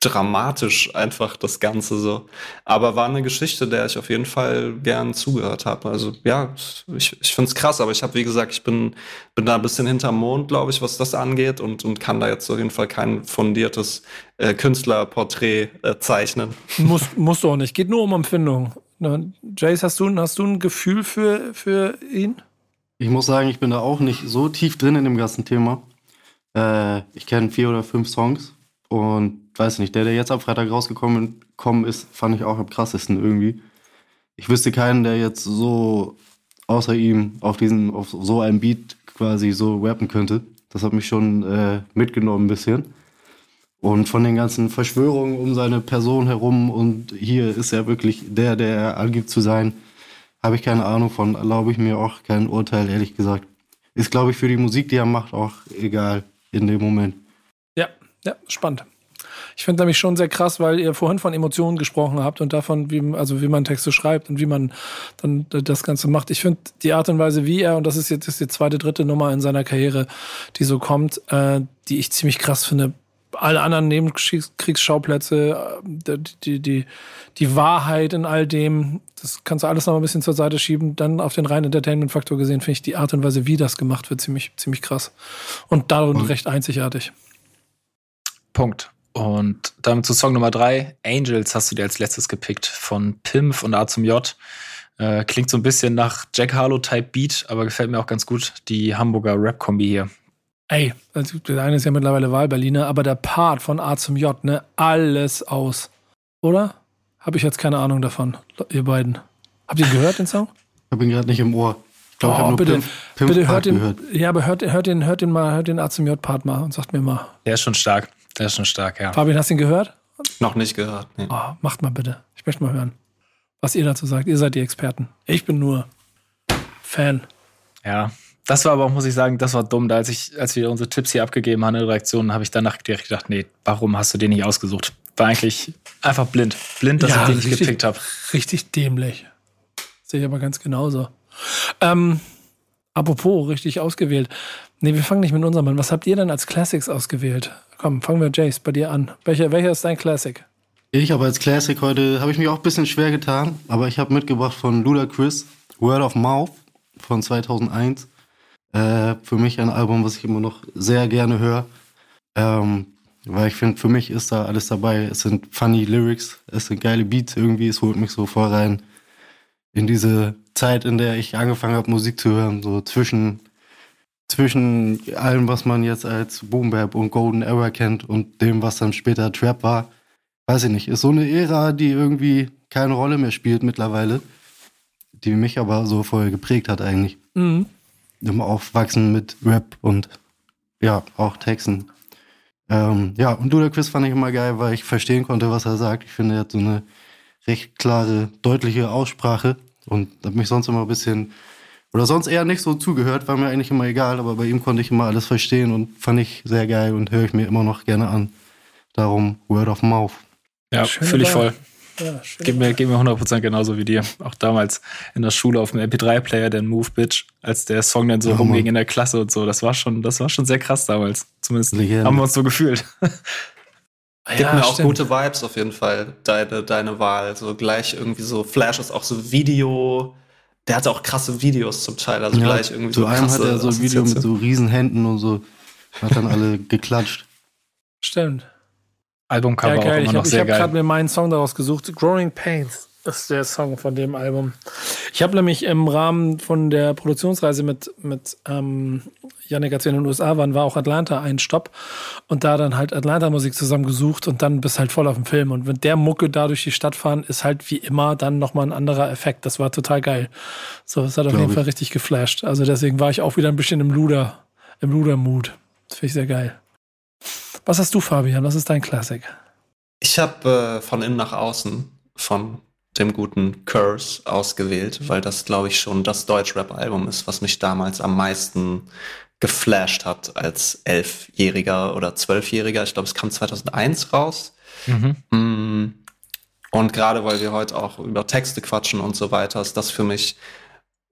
dramatisch einfach das Ganze so. Aber war eine Geschichte, der ich auf jeden Fall gern zugehört habe. Also ja, ich, ich finde es krass, aber ich habe, wie gesagt, ich bin, bin da ein bisschen hinterm Mond, glaube ich, was das angeht und, und kann da jetzt auf jeden Fall kein fundiertes äh, Künstlerporträt äh, zeichnen. Muss, musst du auch nicht. Geht nur um Empfindung. Ne, Jace, hast du, hast du ein Gefühl für, für ihn? Ich muss sagen, ich bin da auch nicht so tief drin in dem ganzen Thema. Äh, ich kenne vier oder fünf Songs und weiß nicht, der, der jetzt am Freitag rausgekommen gekommen ist, fand ich auch am krassesten irgendwie. Ich wüsste keinen, der jetzt so außer ihm auf diesen, auf so einem Beat quasi so rappen könnte. Das hat mich schon äh, mitgenommen ein bisschen. Und von den ganzen Verschwörungen um seine Person herum und hier ist er wirklich der, der er angibt zu sein, habe ich keine Ahnung von, erlaube ich mir auch kein Urteil, ehrlich gesagt. Ist, glaube ich, für die Musik, die er macht, auch egal in dem Moment. Ja, ja, spannend. Ich finde nämlich schon sehr krass, weil ihr vorhin von Emotionen gesprochen habt und davon, wie, also wie man Texte schreibt und wie man dann das Ganze macht. Ich finde die Art und Weise, wie er, und das ist jetzt das ist die zweite, dritte Nummer in seiner Karriere, die so kommt, äh, die ich ziemlich krass finde. Alle anderen Nebenkriegsschauplätze, äh, die, die, die Wahrheit in all dem, das kannst du alles noch mal ein bisschen zur Seite schieben. Dann auf den reinen Entertainment-Faktor gesehen, finde ich die Art und Weise, wie das gemacht wird, ziemlich, ziemlich krass. Und darin recht einzigartig. Punkt. Und damit zu Song Nummer drei. Angels hast du dir als letztes gepickt von Pimp und A zum J. Äh, klingt so ein bisschen nach Jack Harlow-Type Beat, aber gefällt mir auch ganz gut. Die Hamburger Rap-Kombi hier. Ey, also der eine ist ja mittlerweile Wahlberliner, aber der Part von A zum J, ne? Alles aus. Oder? Habe ich jetzt keine Ahnung davon, ihr beiden. Habt ihr ihn gehört, den Song? Ich habe ihn gerade nicht im Ohr. Ich glaube, ich habe nur Oh, bitte, Pimp, Pimp bitte hört den, gehört. ja, aber hört, hört den, hört den mal, hört den A zum J-Part mal und sagt mir mal. Der ist schon stark. Der ist schon stark, ja. Fabian, hast du ihn gehört? Noch nicht gehört. Nee. Oh, macht mal bitte. Ich möchte mal hören, was ihr dazu sagt. Ihr seid die Experten. Ich bin nur Fan. Ja. Das war aber auch, muss ich sagen, das war dumm. Da als ich, als wir unsere Tipps hier abgegeben haben in der Redaktion, habe ich danach direkt gedacht, nee, warum hast du den nicht ausgesucht? War eigentlich einfach blind. Blind, dass Ja, ich den nicht gepickt habe. Richtig dämlich. Sehe ich aber ganz genauso. Ähm, apropos, richtig ausgewählt. Nee, wir fangen nicht mit unserem an. Was habt ihr denn als Classics ausgewählt? Komm, fangen wir, Jace, bei dir an. Welcher, welcher ist dein Classic? Ich habe als Classic heute, habe ich mich auch ein bisschen schwer getan, aber ich habe mitgebracht von Ludacris, Word of Mouth von 2001. Äh, für mich ein Album, was ich immer noch sehr gerne höre. Ähm, weil ich finde, für mich ist da alles dabei. Es sind funny Lyrics, es sind geile Beats irgendwie, es holt mich so voll rein in diese Zeit, in der ich angefangen habe, Musik zu hören, so zwischen, zwischen allem, was man jetzt als Boom Bap und Golden Era kennt und dem, was dann später Trap war weiß ich nicht, ist so eine Ära, die irgendwie keine Rolle mehr spielt mittlerweile, die mich aber so voll geprägt hat eigentlich. Mhm. Im Aufwachsen mit Rap und ja, auch Texten. Ähm, ja, und Ludacris fand ich immer geil, weil ich verstehen konnte, was er sagt. Ich finde, er hat so eine recht klare, deutliche Aussprache und habe mich sonst immer ein bisschen oder sonst eher nicht so zugehört, war mir eigentlich immer egal, aber bei ihm konnte ich immer alles verstehen und fand ich sehr geil und höre ich mir immer noch gerne an. Darum Word of Mouth. Ja, fühle ich voll. Ja. Geht mir, geht mir 100% genauso wie dir. Auch damals in der Schule auf dem MP3-Player, der Move Bitch, als der Song dann so Ja, rumging Mann. in der Klasse und so. Das war schon, das war schon sehr krass damals. Zumindest Legende. haben wir uns so gefühlt. Gibt mir auch stimmt. gute Vibes auf jeden Fall, deine, deine Wahl. So gleich irgendwie so Flashes, auch so Video. Der hatte auch krasse Videos zum Teil, also gleich irgendwie zu so einem krasse hat er so ein Video mit so riesen Händen und so. Hat dann alle geklatscht. Stimmt. Albumcover Ja, auch immer Ich noch habe sehr hab gerade geil. mir meinen Song daraus gesucht. Growing Pains ist der Song von dem Album. Ich habe nämlich im Rahmen von der Produktionsreise mit, mit ähm, Yannick, als wir in den USA waren, war auch Atlanta ein Stopp und da dann halt Atlanta-Musik zusammen gesucht und dann bist halt voll auf dem Film. Und mit der Mucke da durch die Stadt fahren, ist halt wie immer dann nochmal ein anderer Effekt. Das war total geil. So, das hat auf Glaub jeden ich. Fall richtig geflasht. Also deswegen war ich auch wieder ein bisschen im Luder, im Luder-Mood. Das finde ich sehr geil. Was hast du, Fabian? Was ist dein Classic? Ich habe äh, von innen nach außen von dem guten Curse ausgewählt, weil das, glaube ich, schon das Deutschrap-Album ist, was mich damals am meisten geflasht hat als Elfjähriger oder Zwölfjähriger. Ich glaube, es kam 2001 raus. Mhm. Mm. Und gerade weil wir heute auch über Texte quatschen und so weiter, ist das für mich,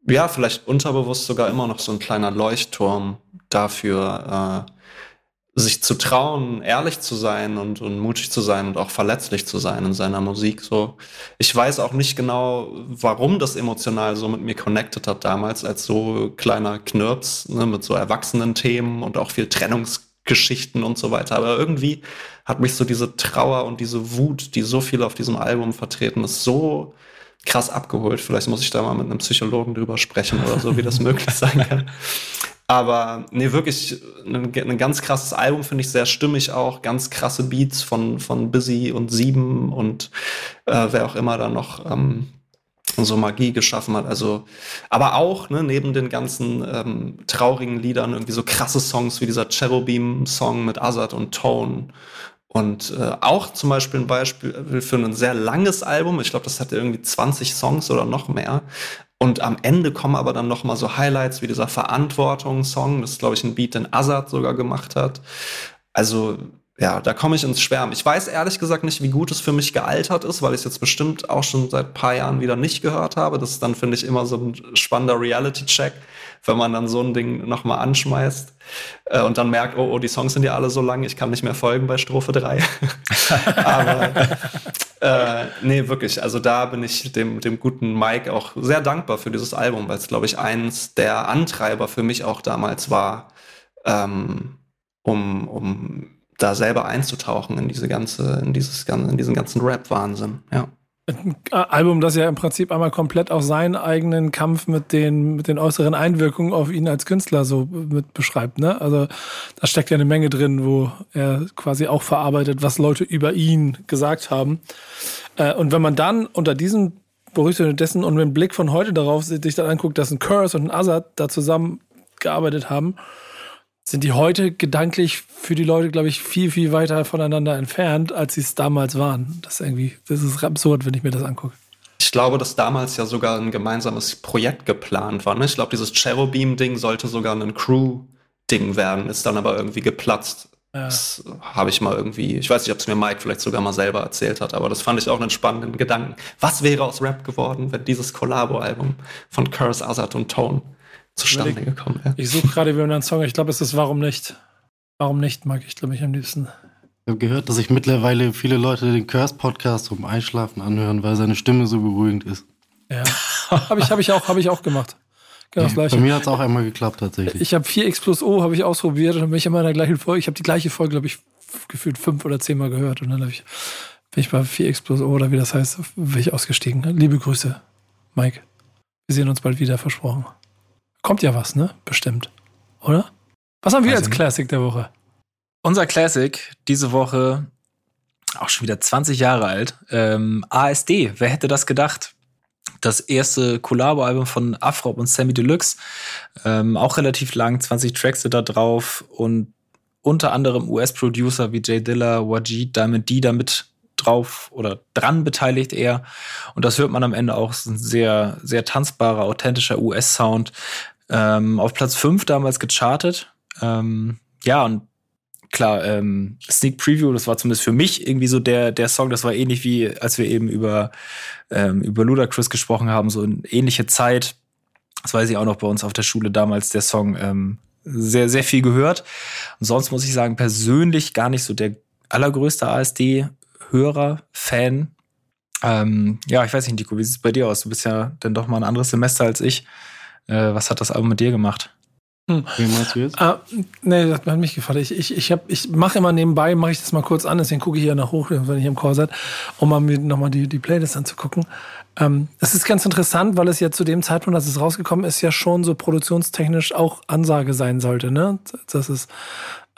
ja, vielleicht unterbewusst sogar immer noch so ein kleiner Leuchtturm dafür, äh, sich zu trauen, ehrlich zu sein und, und mutig zu sein und auch verletzlich zu sein in seiner Musik. So, ich weiß auch nicht genau, warum das emotional so mit mir connected hat damals als so kleiner Knirps ne, mit so erwachsenen Themen und auch viel Trennungsgeschichten und so weiter. Aber irgendwie hat mich so diese Trauer und diese Wut, die so viel auf diesem Album vertreten ist, so krass abgeholt. Vielleicht muss ich da mal mit einem Psychologen drüber sprechen oder so, wie das möglich sein kann. Aber nee, wirklich ein, ein ganz krasses Album, finde ich sehr stimmig auch. Ganz krasse Beats von, von Busy und Sieben und äh, wer auch immer da noch ähm, so Magie geschaffen hat. Also, aber auch ne, neben den ganzen ähm, traurigen Liedern irgendwie so krasse Songs wie dieser Cherubim-Song mit Azad und Tone. Und äh, auch zum Beispiel ein Beispiel für ein sehr langes Album. Ich glaube, das hatte irgendwie 20 Songs oder noch mehr. Und am Ende kommen aber dann noch mal so Highlights wie dieser Verantwortung-Song. Das glaube ich, ein Beat, den Azad sogar gemacht hat. Also, ja, da komme ich ins Schwärmen. Ich weiß ehrlich gesagt nicht, wie gut es für mich gealtert ist, weil ich es jetzt bestimmt auch schon seit paar Jahren wieder nicht gehört habe. Das ist dann, finde ich, immer so ein spannender Reality-Check, wenn man dann so ein Ding noch mal anschmeißt äh, und dann merkt, oh, oh, die Songs sind ja alle so lang, ich kann nicht mehr folgen bei Strophe 3. Aber äh, nee, wirklich. Also da bin ich dem, dem guten Mike auch sehr dankbar für dieses Album, weil es, glaube ich, eins der Antreiber für mich auch damals war, ähm, um, um da selber einzutauchen in diese ganze, in dieses, in diesen ganzen Rap-Wahnsinn, ja. Ein Album, das ja im Prinzip einmal komplett auch seinen eigenen Kampf mit den, mit den äußeren Einwirkungen auf ihn als Künstler so mit beschreibt, ne? Also da steckt ja eine Menge drin, wo er quasi auch verarbeitet, was Leute über ihn gesagt haben. Äh, und wenn man dann unter diesen Berüchtigungen dessen und mit dem Blick von heute darauf sich dann anguckt, dass ein Curse und ein Azad da zusammen gearbeitet haben, sind die heute gedanklich für die Leute, glaube ich, viel, viel weiter voneinander entfernt, als sie es damals waren. Das ist irgendwie, das ist absurd, wenn ich mir das angucke. Ich glaube, dass damals ja sogar ein gemeinsames Projekt geplant war. Ne? Ich glaube, dieses Cherubim-Ding sollte sogar ein Crew-Ding werden, ist dann aber irgendwie geplatzt. Ja. Das habe ich mal irgendwie, ich weiß nicht, ob es mir Mike vielleicht sogar mal selber erzählt hat, aber das fand ich auch einen spannenden Gedanken. Was wäre aus Rap geworden, wenn dieses Collabo-Album von Curse, Azad und Tone zustande ich gekommen wäre. Ich suche gerade wieder einen Song. Ich glaube, es ist Warum nicht. Warum nicht, mag ich, glaube ich, am liebsten. Ich habe gehört, dass sich mittlerweile viele Leute den Curse-Podcast zum Einschlafen anhören, weil seine Stimme so beruhigend ist. Ja. habe ich, hab ich, auch, hab ich auch gemacht. Genau das gleiche. Bei mir hat es auch einmal geklappt, tatsächlich. Ich habe 4x plus O habe ich ausprobiert und dann bin ich immer in der gleichen Folge. Ich habe die gleiche Folge, glaube ich, gefühlt fünf oder zehnmal gehört und dann ich, bin ich bei 4x plus O oder wie das heißt, bin ich ausgestiegen. Liebe Grüße, Mike. Wir sehen uns bald wieder, versprochen. Kommt ja was, ne? Bestimmt. Oder? Was haben wir Weiß als Classic der Woche? Unser Classic diese Woche, auch schon wieder 20 Jahre alt, ähm, ASD. Wer hätte das gedacht? Das erste Collabo-Album von Afrop und Sammy Deluxe. Ähm, auch relativ lang, 20 Tracks sind da drauf und unter anderem US-Producer wie Jay Dilla, Wajid, Diamond D damit drauf oder dran beteiligt eher. Und das hört man am Ende auch. Es ist ein sehr, sehr tanzbarer, authentischer US-Sound. Ähm, auf Platz 5 damals gechartet. Ähm, ja, und klar, ähm, Sneak Preview, das war zumindest für mich irgendwie so der, der Song, das war ähnlich wie, als wir eben über, ähm, über Ludacris gesprochen haben, so eine ähnliche Zeit. Das weiß ich auch noch bei uns auf der Schule damals, der Song ähm, sehr, sehr viel gehört. Und sonst muss ich sagen, persönlich gar nicht so der allergrößte ASD-Hörer, Fan. Ähm, ja, ich weiß nicht, Nico, wie sieht es bei dir aus? Du bist ja dann doch mal ein anderes Semester als ich. Äh, was hat das Album mit dir gemacht? Hm. Wie meinst du jetzt? Ah, nee, das hat mich gefallen. Ich, ich, ich, ich mache immer nebenbei, mache ich das mal kurz an, deswegen gucke ich hier nach hoch, wenn ich im Chor seid, um mal mir nochmal die, die Playlist anzugucken. Ähm, es ist ganz interessant, weil es ja zu dem Zeitpunkt, als es rausgekommen ist, ja schon so produktionstechnisch auch Ansage sein sollte, ne? Das ist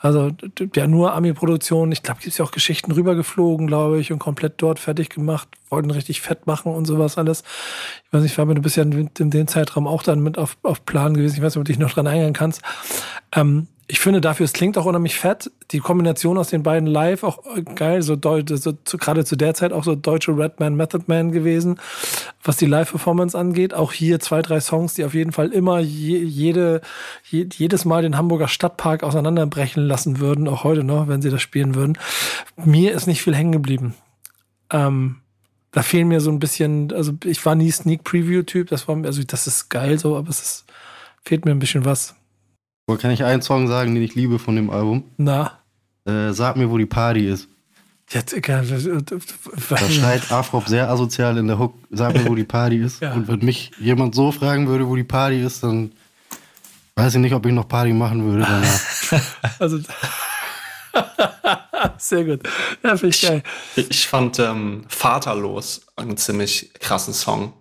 also ja nur Ami-Produktion. Ich glaube, gibt es ja auch Geschichten rübergeflogen, glaube ich, und komplett dort fertig gemacht, wollten richtig fett machen und sowas alles. Ich weiß nicht, Fabian, du bist ja in, in dem Zeitraum auch dann mit auf, auf Plan gewesen. Ich weiß nicht, ob du dich noch dran eingehen kannst. Ähm, ich finde dafür, es klingt auch unheimlich fett. Die Kombination aus den beiden live auch geil, so, so gerade zu der Zeit auch so deutsche Redman Method Man gewesen, was die Live-Performance angeht. Auch hier zwei, drei Songs, die auf jeden Fall immer je, jede, je, jedes Mal den Hamburger Stadtpark auseinanderbrechen lassen würden, auch heute noch, wenn sie das spielen würden. Mir ist nicht viel hängen geblieben. Ähm, da fehlen mir so ein bisschen, also ich war nie Sneak Preview-Typ, das war, also das ist geil so, aber es ist, fehlt mir ein bisschen was. Kann ich einen Song sagen, den ich liebe von dem Album? Na? Äh, sag mir, wo die Party ist. Egal. Da schreit Afrop sehr asozial in der Hook, sag mir, wo die Party ist. Ja. Und wenn mich jemand so fragen würde, wo die Party ist, dann weiß ich nicht, ob ich noch Party machen würde danach. also, sehr gut. Ja, finde ich geil. Ich, ich fand ähm, Vaterlos einen ziemlich krassen Song.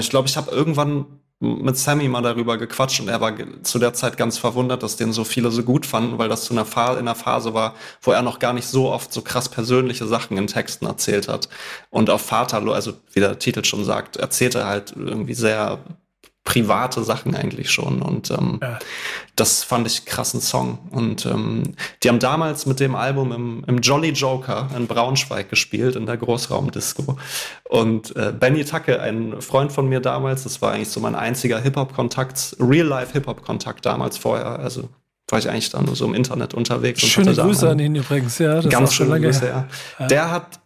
ich glaube, ich habe irgendwann mit Sammy mal darüber gequatscht und er war zu der Zeit ganz verwundert, dass den so viele so gut fanden, weil das zu einer Phase, in einer Phase war, wo er noch gar nicht so oft so krass persönliche Sachen in Texten erzählt hat. Und auf Vaterlo, also wie der Titel schon sagt, erzählt er halt irgendwie sehr private Sachen eigentlich schon. Und ähm, ja. das fand ich krassen Song. Und ähm, die haben damals mit dem Album im, im Jolly Joker in Braunschweig gespielt, in der Großraumdisco. Und äh, Benny Tacke, ein Freund von mir damals, das war eigentlich so mein einziger Hip-Hop-Kontakt, Real-Life-Hip-Hop-Kontakt damals vorher. Also war ich eigentlich da nur so im Internet unterwegs. Schöne Grüße an ihn übrigens, ja. Das ganz schöne Grüße, ja. ja. Der hat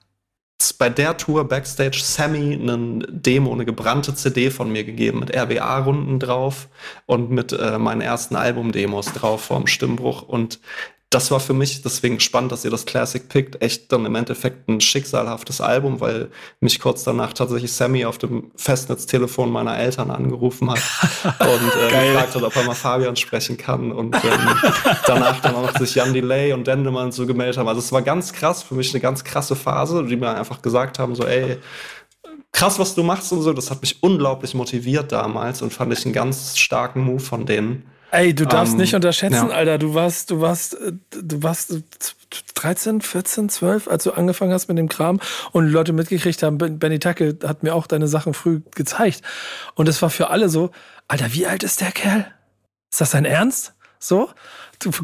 bei der Tour Backstage Sammy eine Demo, eine gebrannte CD von mir gegeben mit RWA-Runden drauf und mit äh, meinen ersten Album-Demos drauf vorm Stimmbruch. Und das war für mich deswegen spannend, dass ihr das Classic pickt. Echt dann im Endeffekt ein schicksalhaftes Album, weil mich kurz danach tatsächlich Sammy auf dem Festnetztelefon meiner Eltern angerufen hat und äh, gefragt hat, ob er mal Fabian sprechen kann. Und ähm, danach dann auch noch sich Jan Delay und Dendemann so gemeldet haben. Also es war ganz krass, für mich eine ganz krasse Phase, die mir einfach gesagt haben, so ey, krass, was du machst und so. Das hat mich unglaublich motiviert damals und fand ich einen ganz starken Move von denen. Ey, du darfst Ähm, nicht unterschätzen, ja. Alter. Du warst, du warst, äh, du warst äh, 13, 14, 12, als du angefangen hast mit dem Kram und Leute mitgekriegt haben, Ben- Benny Tacke hat mir auch deine Sachen früh gezeigt. Und es war für alle so, Alter, wie alt ist der Kerl? Ist das dein Ernst? So?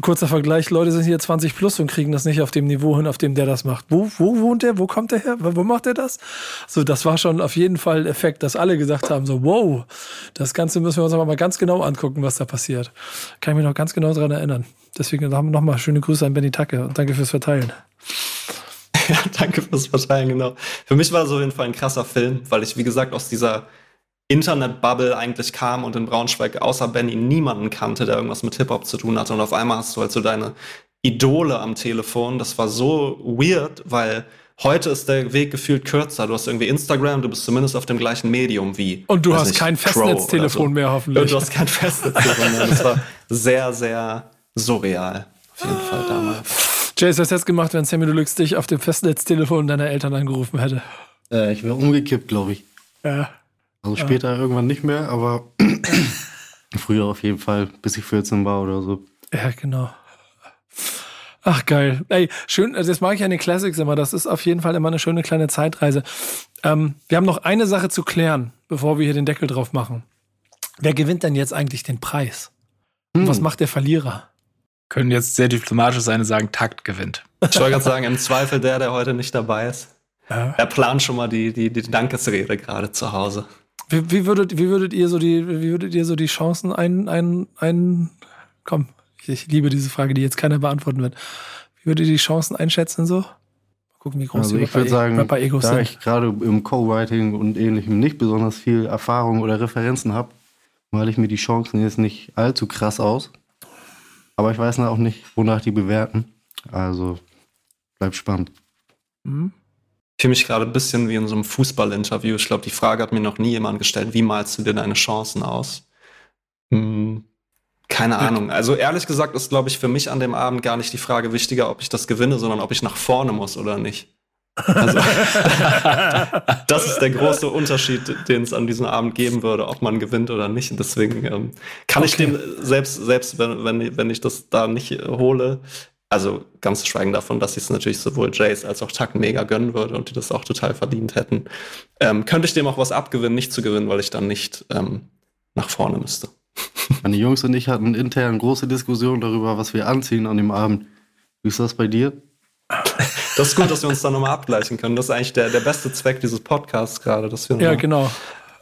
Kurzer Vergleich, Leute sind hier 20 plus und kriegen das nicht auf dem Niveau hin, auf dem der das macht. Wo, wo wohnt der? Wo kommt der her? Wo macht der das? So, das war schon auf jeden Fall ein Effekt, dass alle gesagt haben, so, wow, das Ganze müssen wir uns aber mal ganz genau angucken, was da passiert. Kann ich mich noch ganz genau daran erinnern. Deswegen nochmal schöne Grüße an Benny Tacke und danke fürs Verteilen. Ja, danke fürs Verteilen, genau. Für mich war es auf jeden Fall ein krasser Film, weil ich, wie gesagt, aus dieser Internet-Bubble eigentlich kam und in Braunschweig außer Benny niemanden kannte, der irgendwas mit Hip-Hop zu tun hatte. Und auf einmal hast du halt so deine Idole am Telefon. Das war so weird, weil heute ist der Weg gefühlt kürzer. Du hast irgendwie Instagram, du bist zumindest auf dem gleichen Medium wie. Und du hast nicht, kein Festnetztelefon so. mehr, hoffentlich. Und du hast kein Festnetztelefon mehr. Das war sehr, sehr surreal. Auf jeden Fall damals. Jace, was hättest du gemacht, wenn Sammy Deluxe dich auf dem Festnetztelefon deiner Eltern angerufen hätte? Äh, ich wäre umgekippt, glaube ich. Ja. Also später irgendwann nicht mehr, aber früher auf jeden Fall, bis ich 14 war oder so. Ja, genau. Ach, geil. Ey, schön, also das mag ich an den Classics immer. Das ist auf jeden Fall immer eine schöne kleine Zeitreise. Ähm, wir haben noch eine Sache zu klären, bevor wir hier den Deckel drauf machen. Wer gewinnt denn jetzt eigentlich den Preis? Und was macht der Verlierer? Können jetzt sehr diplomatisch sein und sagen, Takt gewinnt. Ich wollte gerade sagen, im Zweifel der, der heute nicht dabei ist. Ja. Er plant schon mal die, die, die Dankesrede gerade zu Hause. Wie, wie, würdet, wie würdet ihr so die, wie würdet ihr so die Chancen ein, ein, ein, komm, ich, ich liebe diese Frage, die jetzt keiner beantworten wird. Wie würdet ihr die Chancen einschätzen so? Mal gucken, wie groß Also die ich würde sagen, Rapper-Egos da sind. ich gerade im Co-Writing und ähnlichem nicht besonders viel Erfahrung oder Referenzen habe, male ich mir die Chancen jetzt nicht allzu krass aus. Aber ich weiß auch nicht, wonach die bewerten. Also bleibt spannend. Mhm. Ich fühle mich gerade ein bisschen wie in so einem Fußballinterview. Ich glaube, die Frage hat mir noch nie jemand gestellt, wie malst du dir deine Chancen aus? Hm, keine Ahnung. Also ehrlich gesagt ist, glaube ich, für mich an dem Abend gar nicht die Frage wichtiger, ob ich das gewinne, sondern ob ich nach vorne muss oder nicht. Also, das ist der große Unterschied, den es an diesem Abend geben würde, ob man gewinnt oder nicht. Und deswegen ähm, kann ich Okay. dem, selbst, selbst wenn, wenn, wenn ich das da nicht hole, also ganz zu schweigen davon, dass ich es natürlich sowohl Jace als auch Tuck mega gönnen würde und die das auch total verdient hätten, ähm, könnte ich dem auch was abgewinnen, nicht zu gewinnen, weil ich dann nicht ähm, nach vorne müsste. Meine Jungs und ich hatten intern große Diskussionen darüber, was wir anziehen an dem Abend. Wie ist das bei dir? Das ist gut, dass wir uns da nochmal abgleichen können. Das ist eigentlich der, der beste Zweck dieses Podcasts gerade, dass wir Ja, nochmal genau.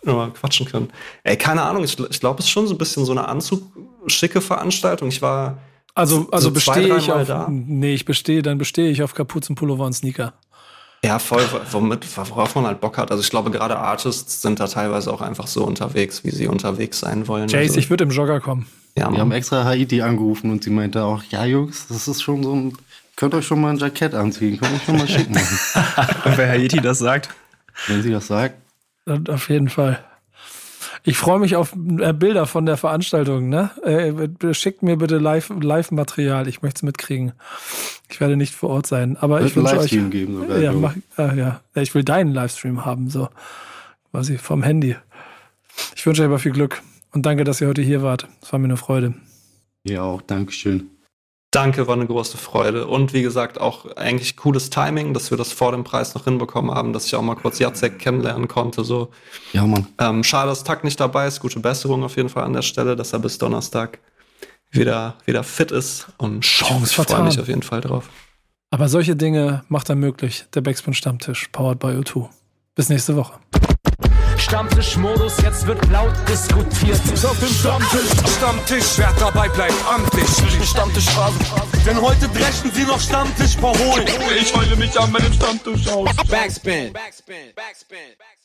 nochmal quatschen können. Ey, keine Ahnung, ich, ich glaube, es ist schon so ein bisschen so eine anzugschicke Veranstaltung. Ich war Also, also so zwei, bestehe ich auf. da. Nee, ich bestehe, dann bestehe ich auf Kapuzenpullover und Sneaker. Ja, voll, womit, worauf man halt Bock hat. Also ich glaube, gerade Artists sind da teilweise auch einfach so unterwegs, wie sie unterwegs sein wollen. Jace, also, ich würde im Jogger kommen. ja, Wir haben extra Haiti angerufen und sie meinte auch, ja Jungs, das ist schon so ein, könnt euch schon mal ein Jackett anziehen, könnt euch schon mal schick machen. Und wer Haiti das sagt, Wenn sie das sagt. Und Auf jeden Fall. Ich freue mich auf äh, Bilder von der Veranstaltung. Ne? Äh, schickt mir bitte Live- Live-Material. ich möchte es mitkriegen. Ich werde nicht vor Ort sein. Aber ich wünsche euch. Livestream geben sogar. Ja, mach, ah. Ja, Ich will deinen Livestream haben, so quasi vom Handy. Ich wünsche euch aber viel Glück und danke, dass ihr heute hier wart. Es war mir eine Freude. Ja, auch Dankeschön. Danke, war eine große Freude. Und wie gesagt, auch eigentlich cooles Timing, dass wir das vor dem Preis noch hinbekommen haben, dass ich auch mal kurz Jacek kennenlernen konnte. So. Ja, Mann. Ähm, schade, dass Tack nicht dabei ist. Gute Besserung auf jeden Fall an der Stelle, dass er bis Donnerstag wieder, wieder fit ist. Und Chance ich freue mich auf jeden Fall drauf. Aber solche Dinge macht er möglich. Der Backspin Stammtisch, powered by O2. Bis nächste Woche. Stammtischmodus, jetzt wird laut diskutiert. Auf dem Stammtisch, Stammtisch, wer dabei bleibt, amtlich. Stammtischphase. Denn heute brechen sie noch Stammtisch verholen. Ich heule mich an meinem Stammtisch aus. Backspin. Backspin. Backspin. Backspin.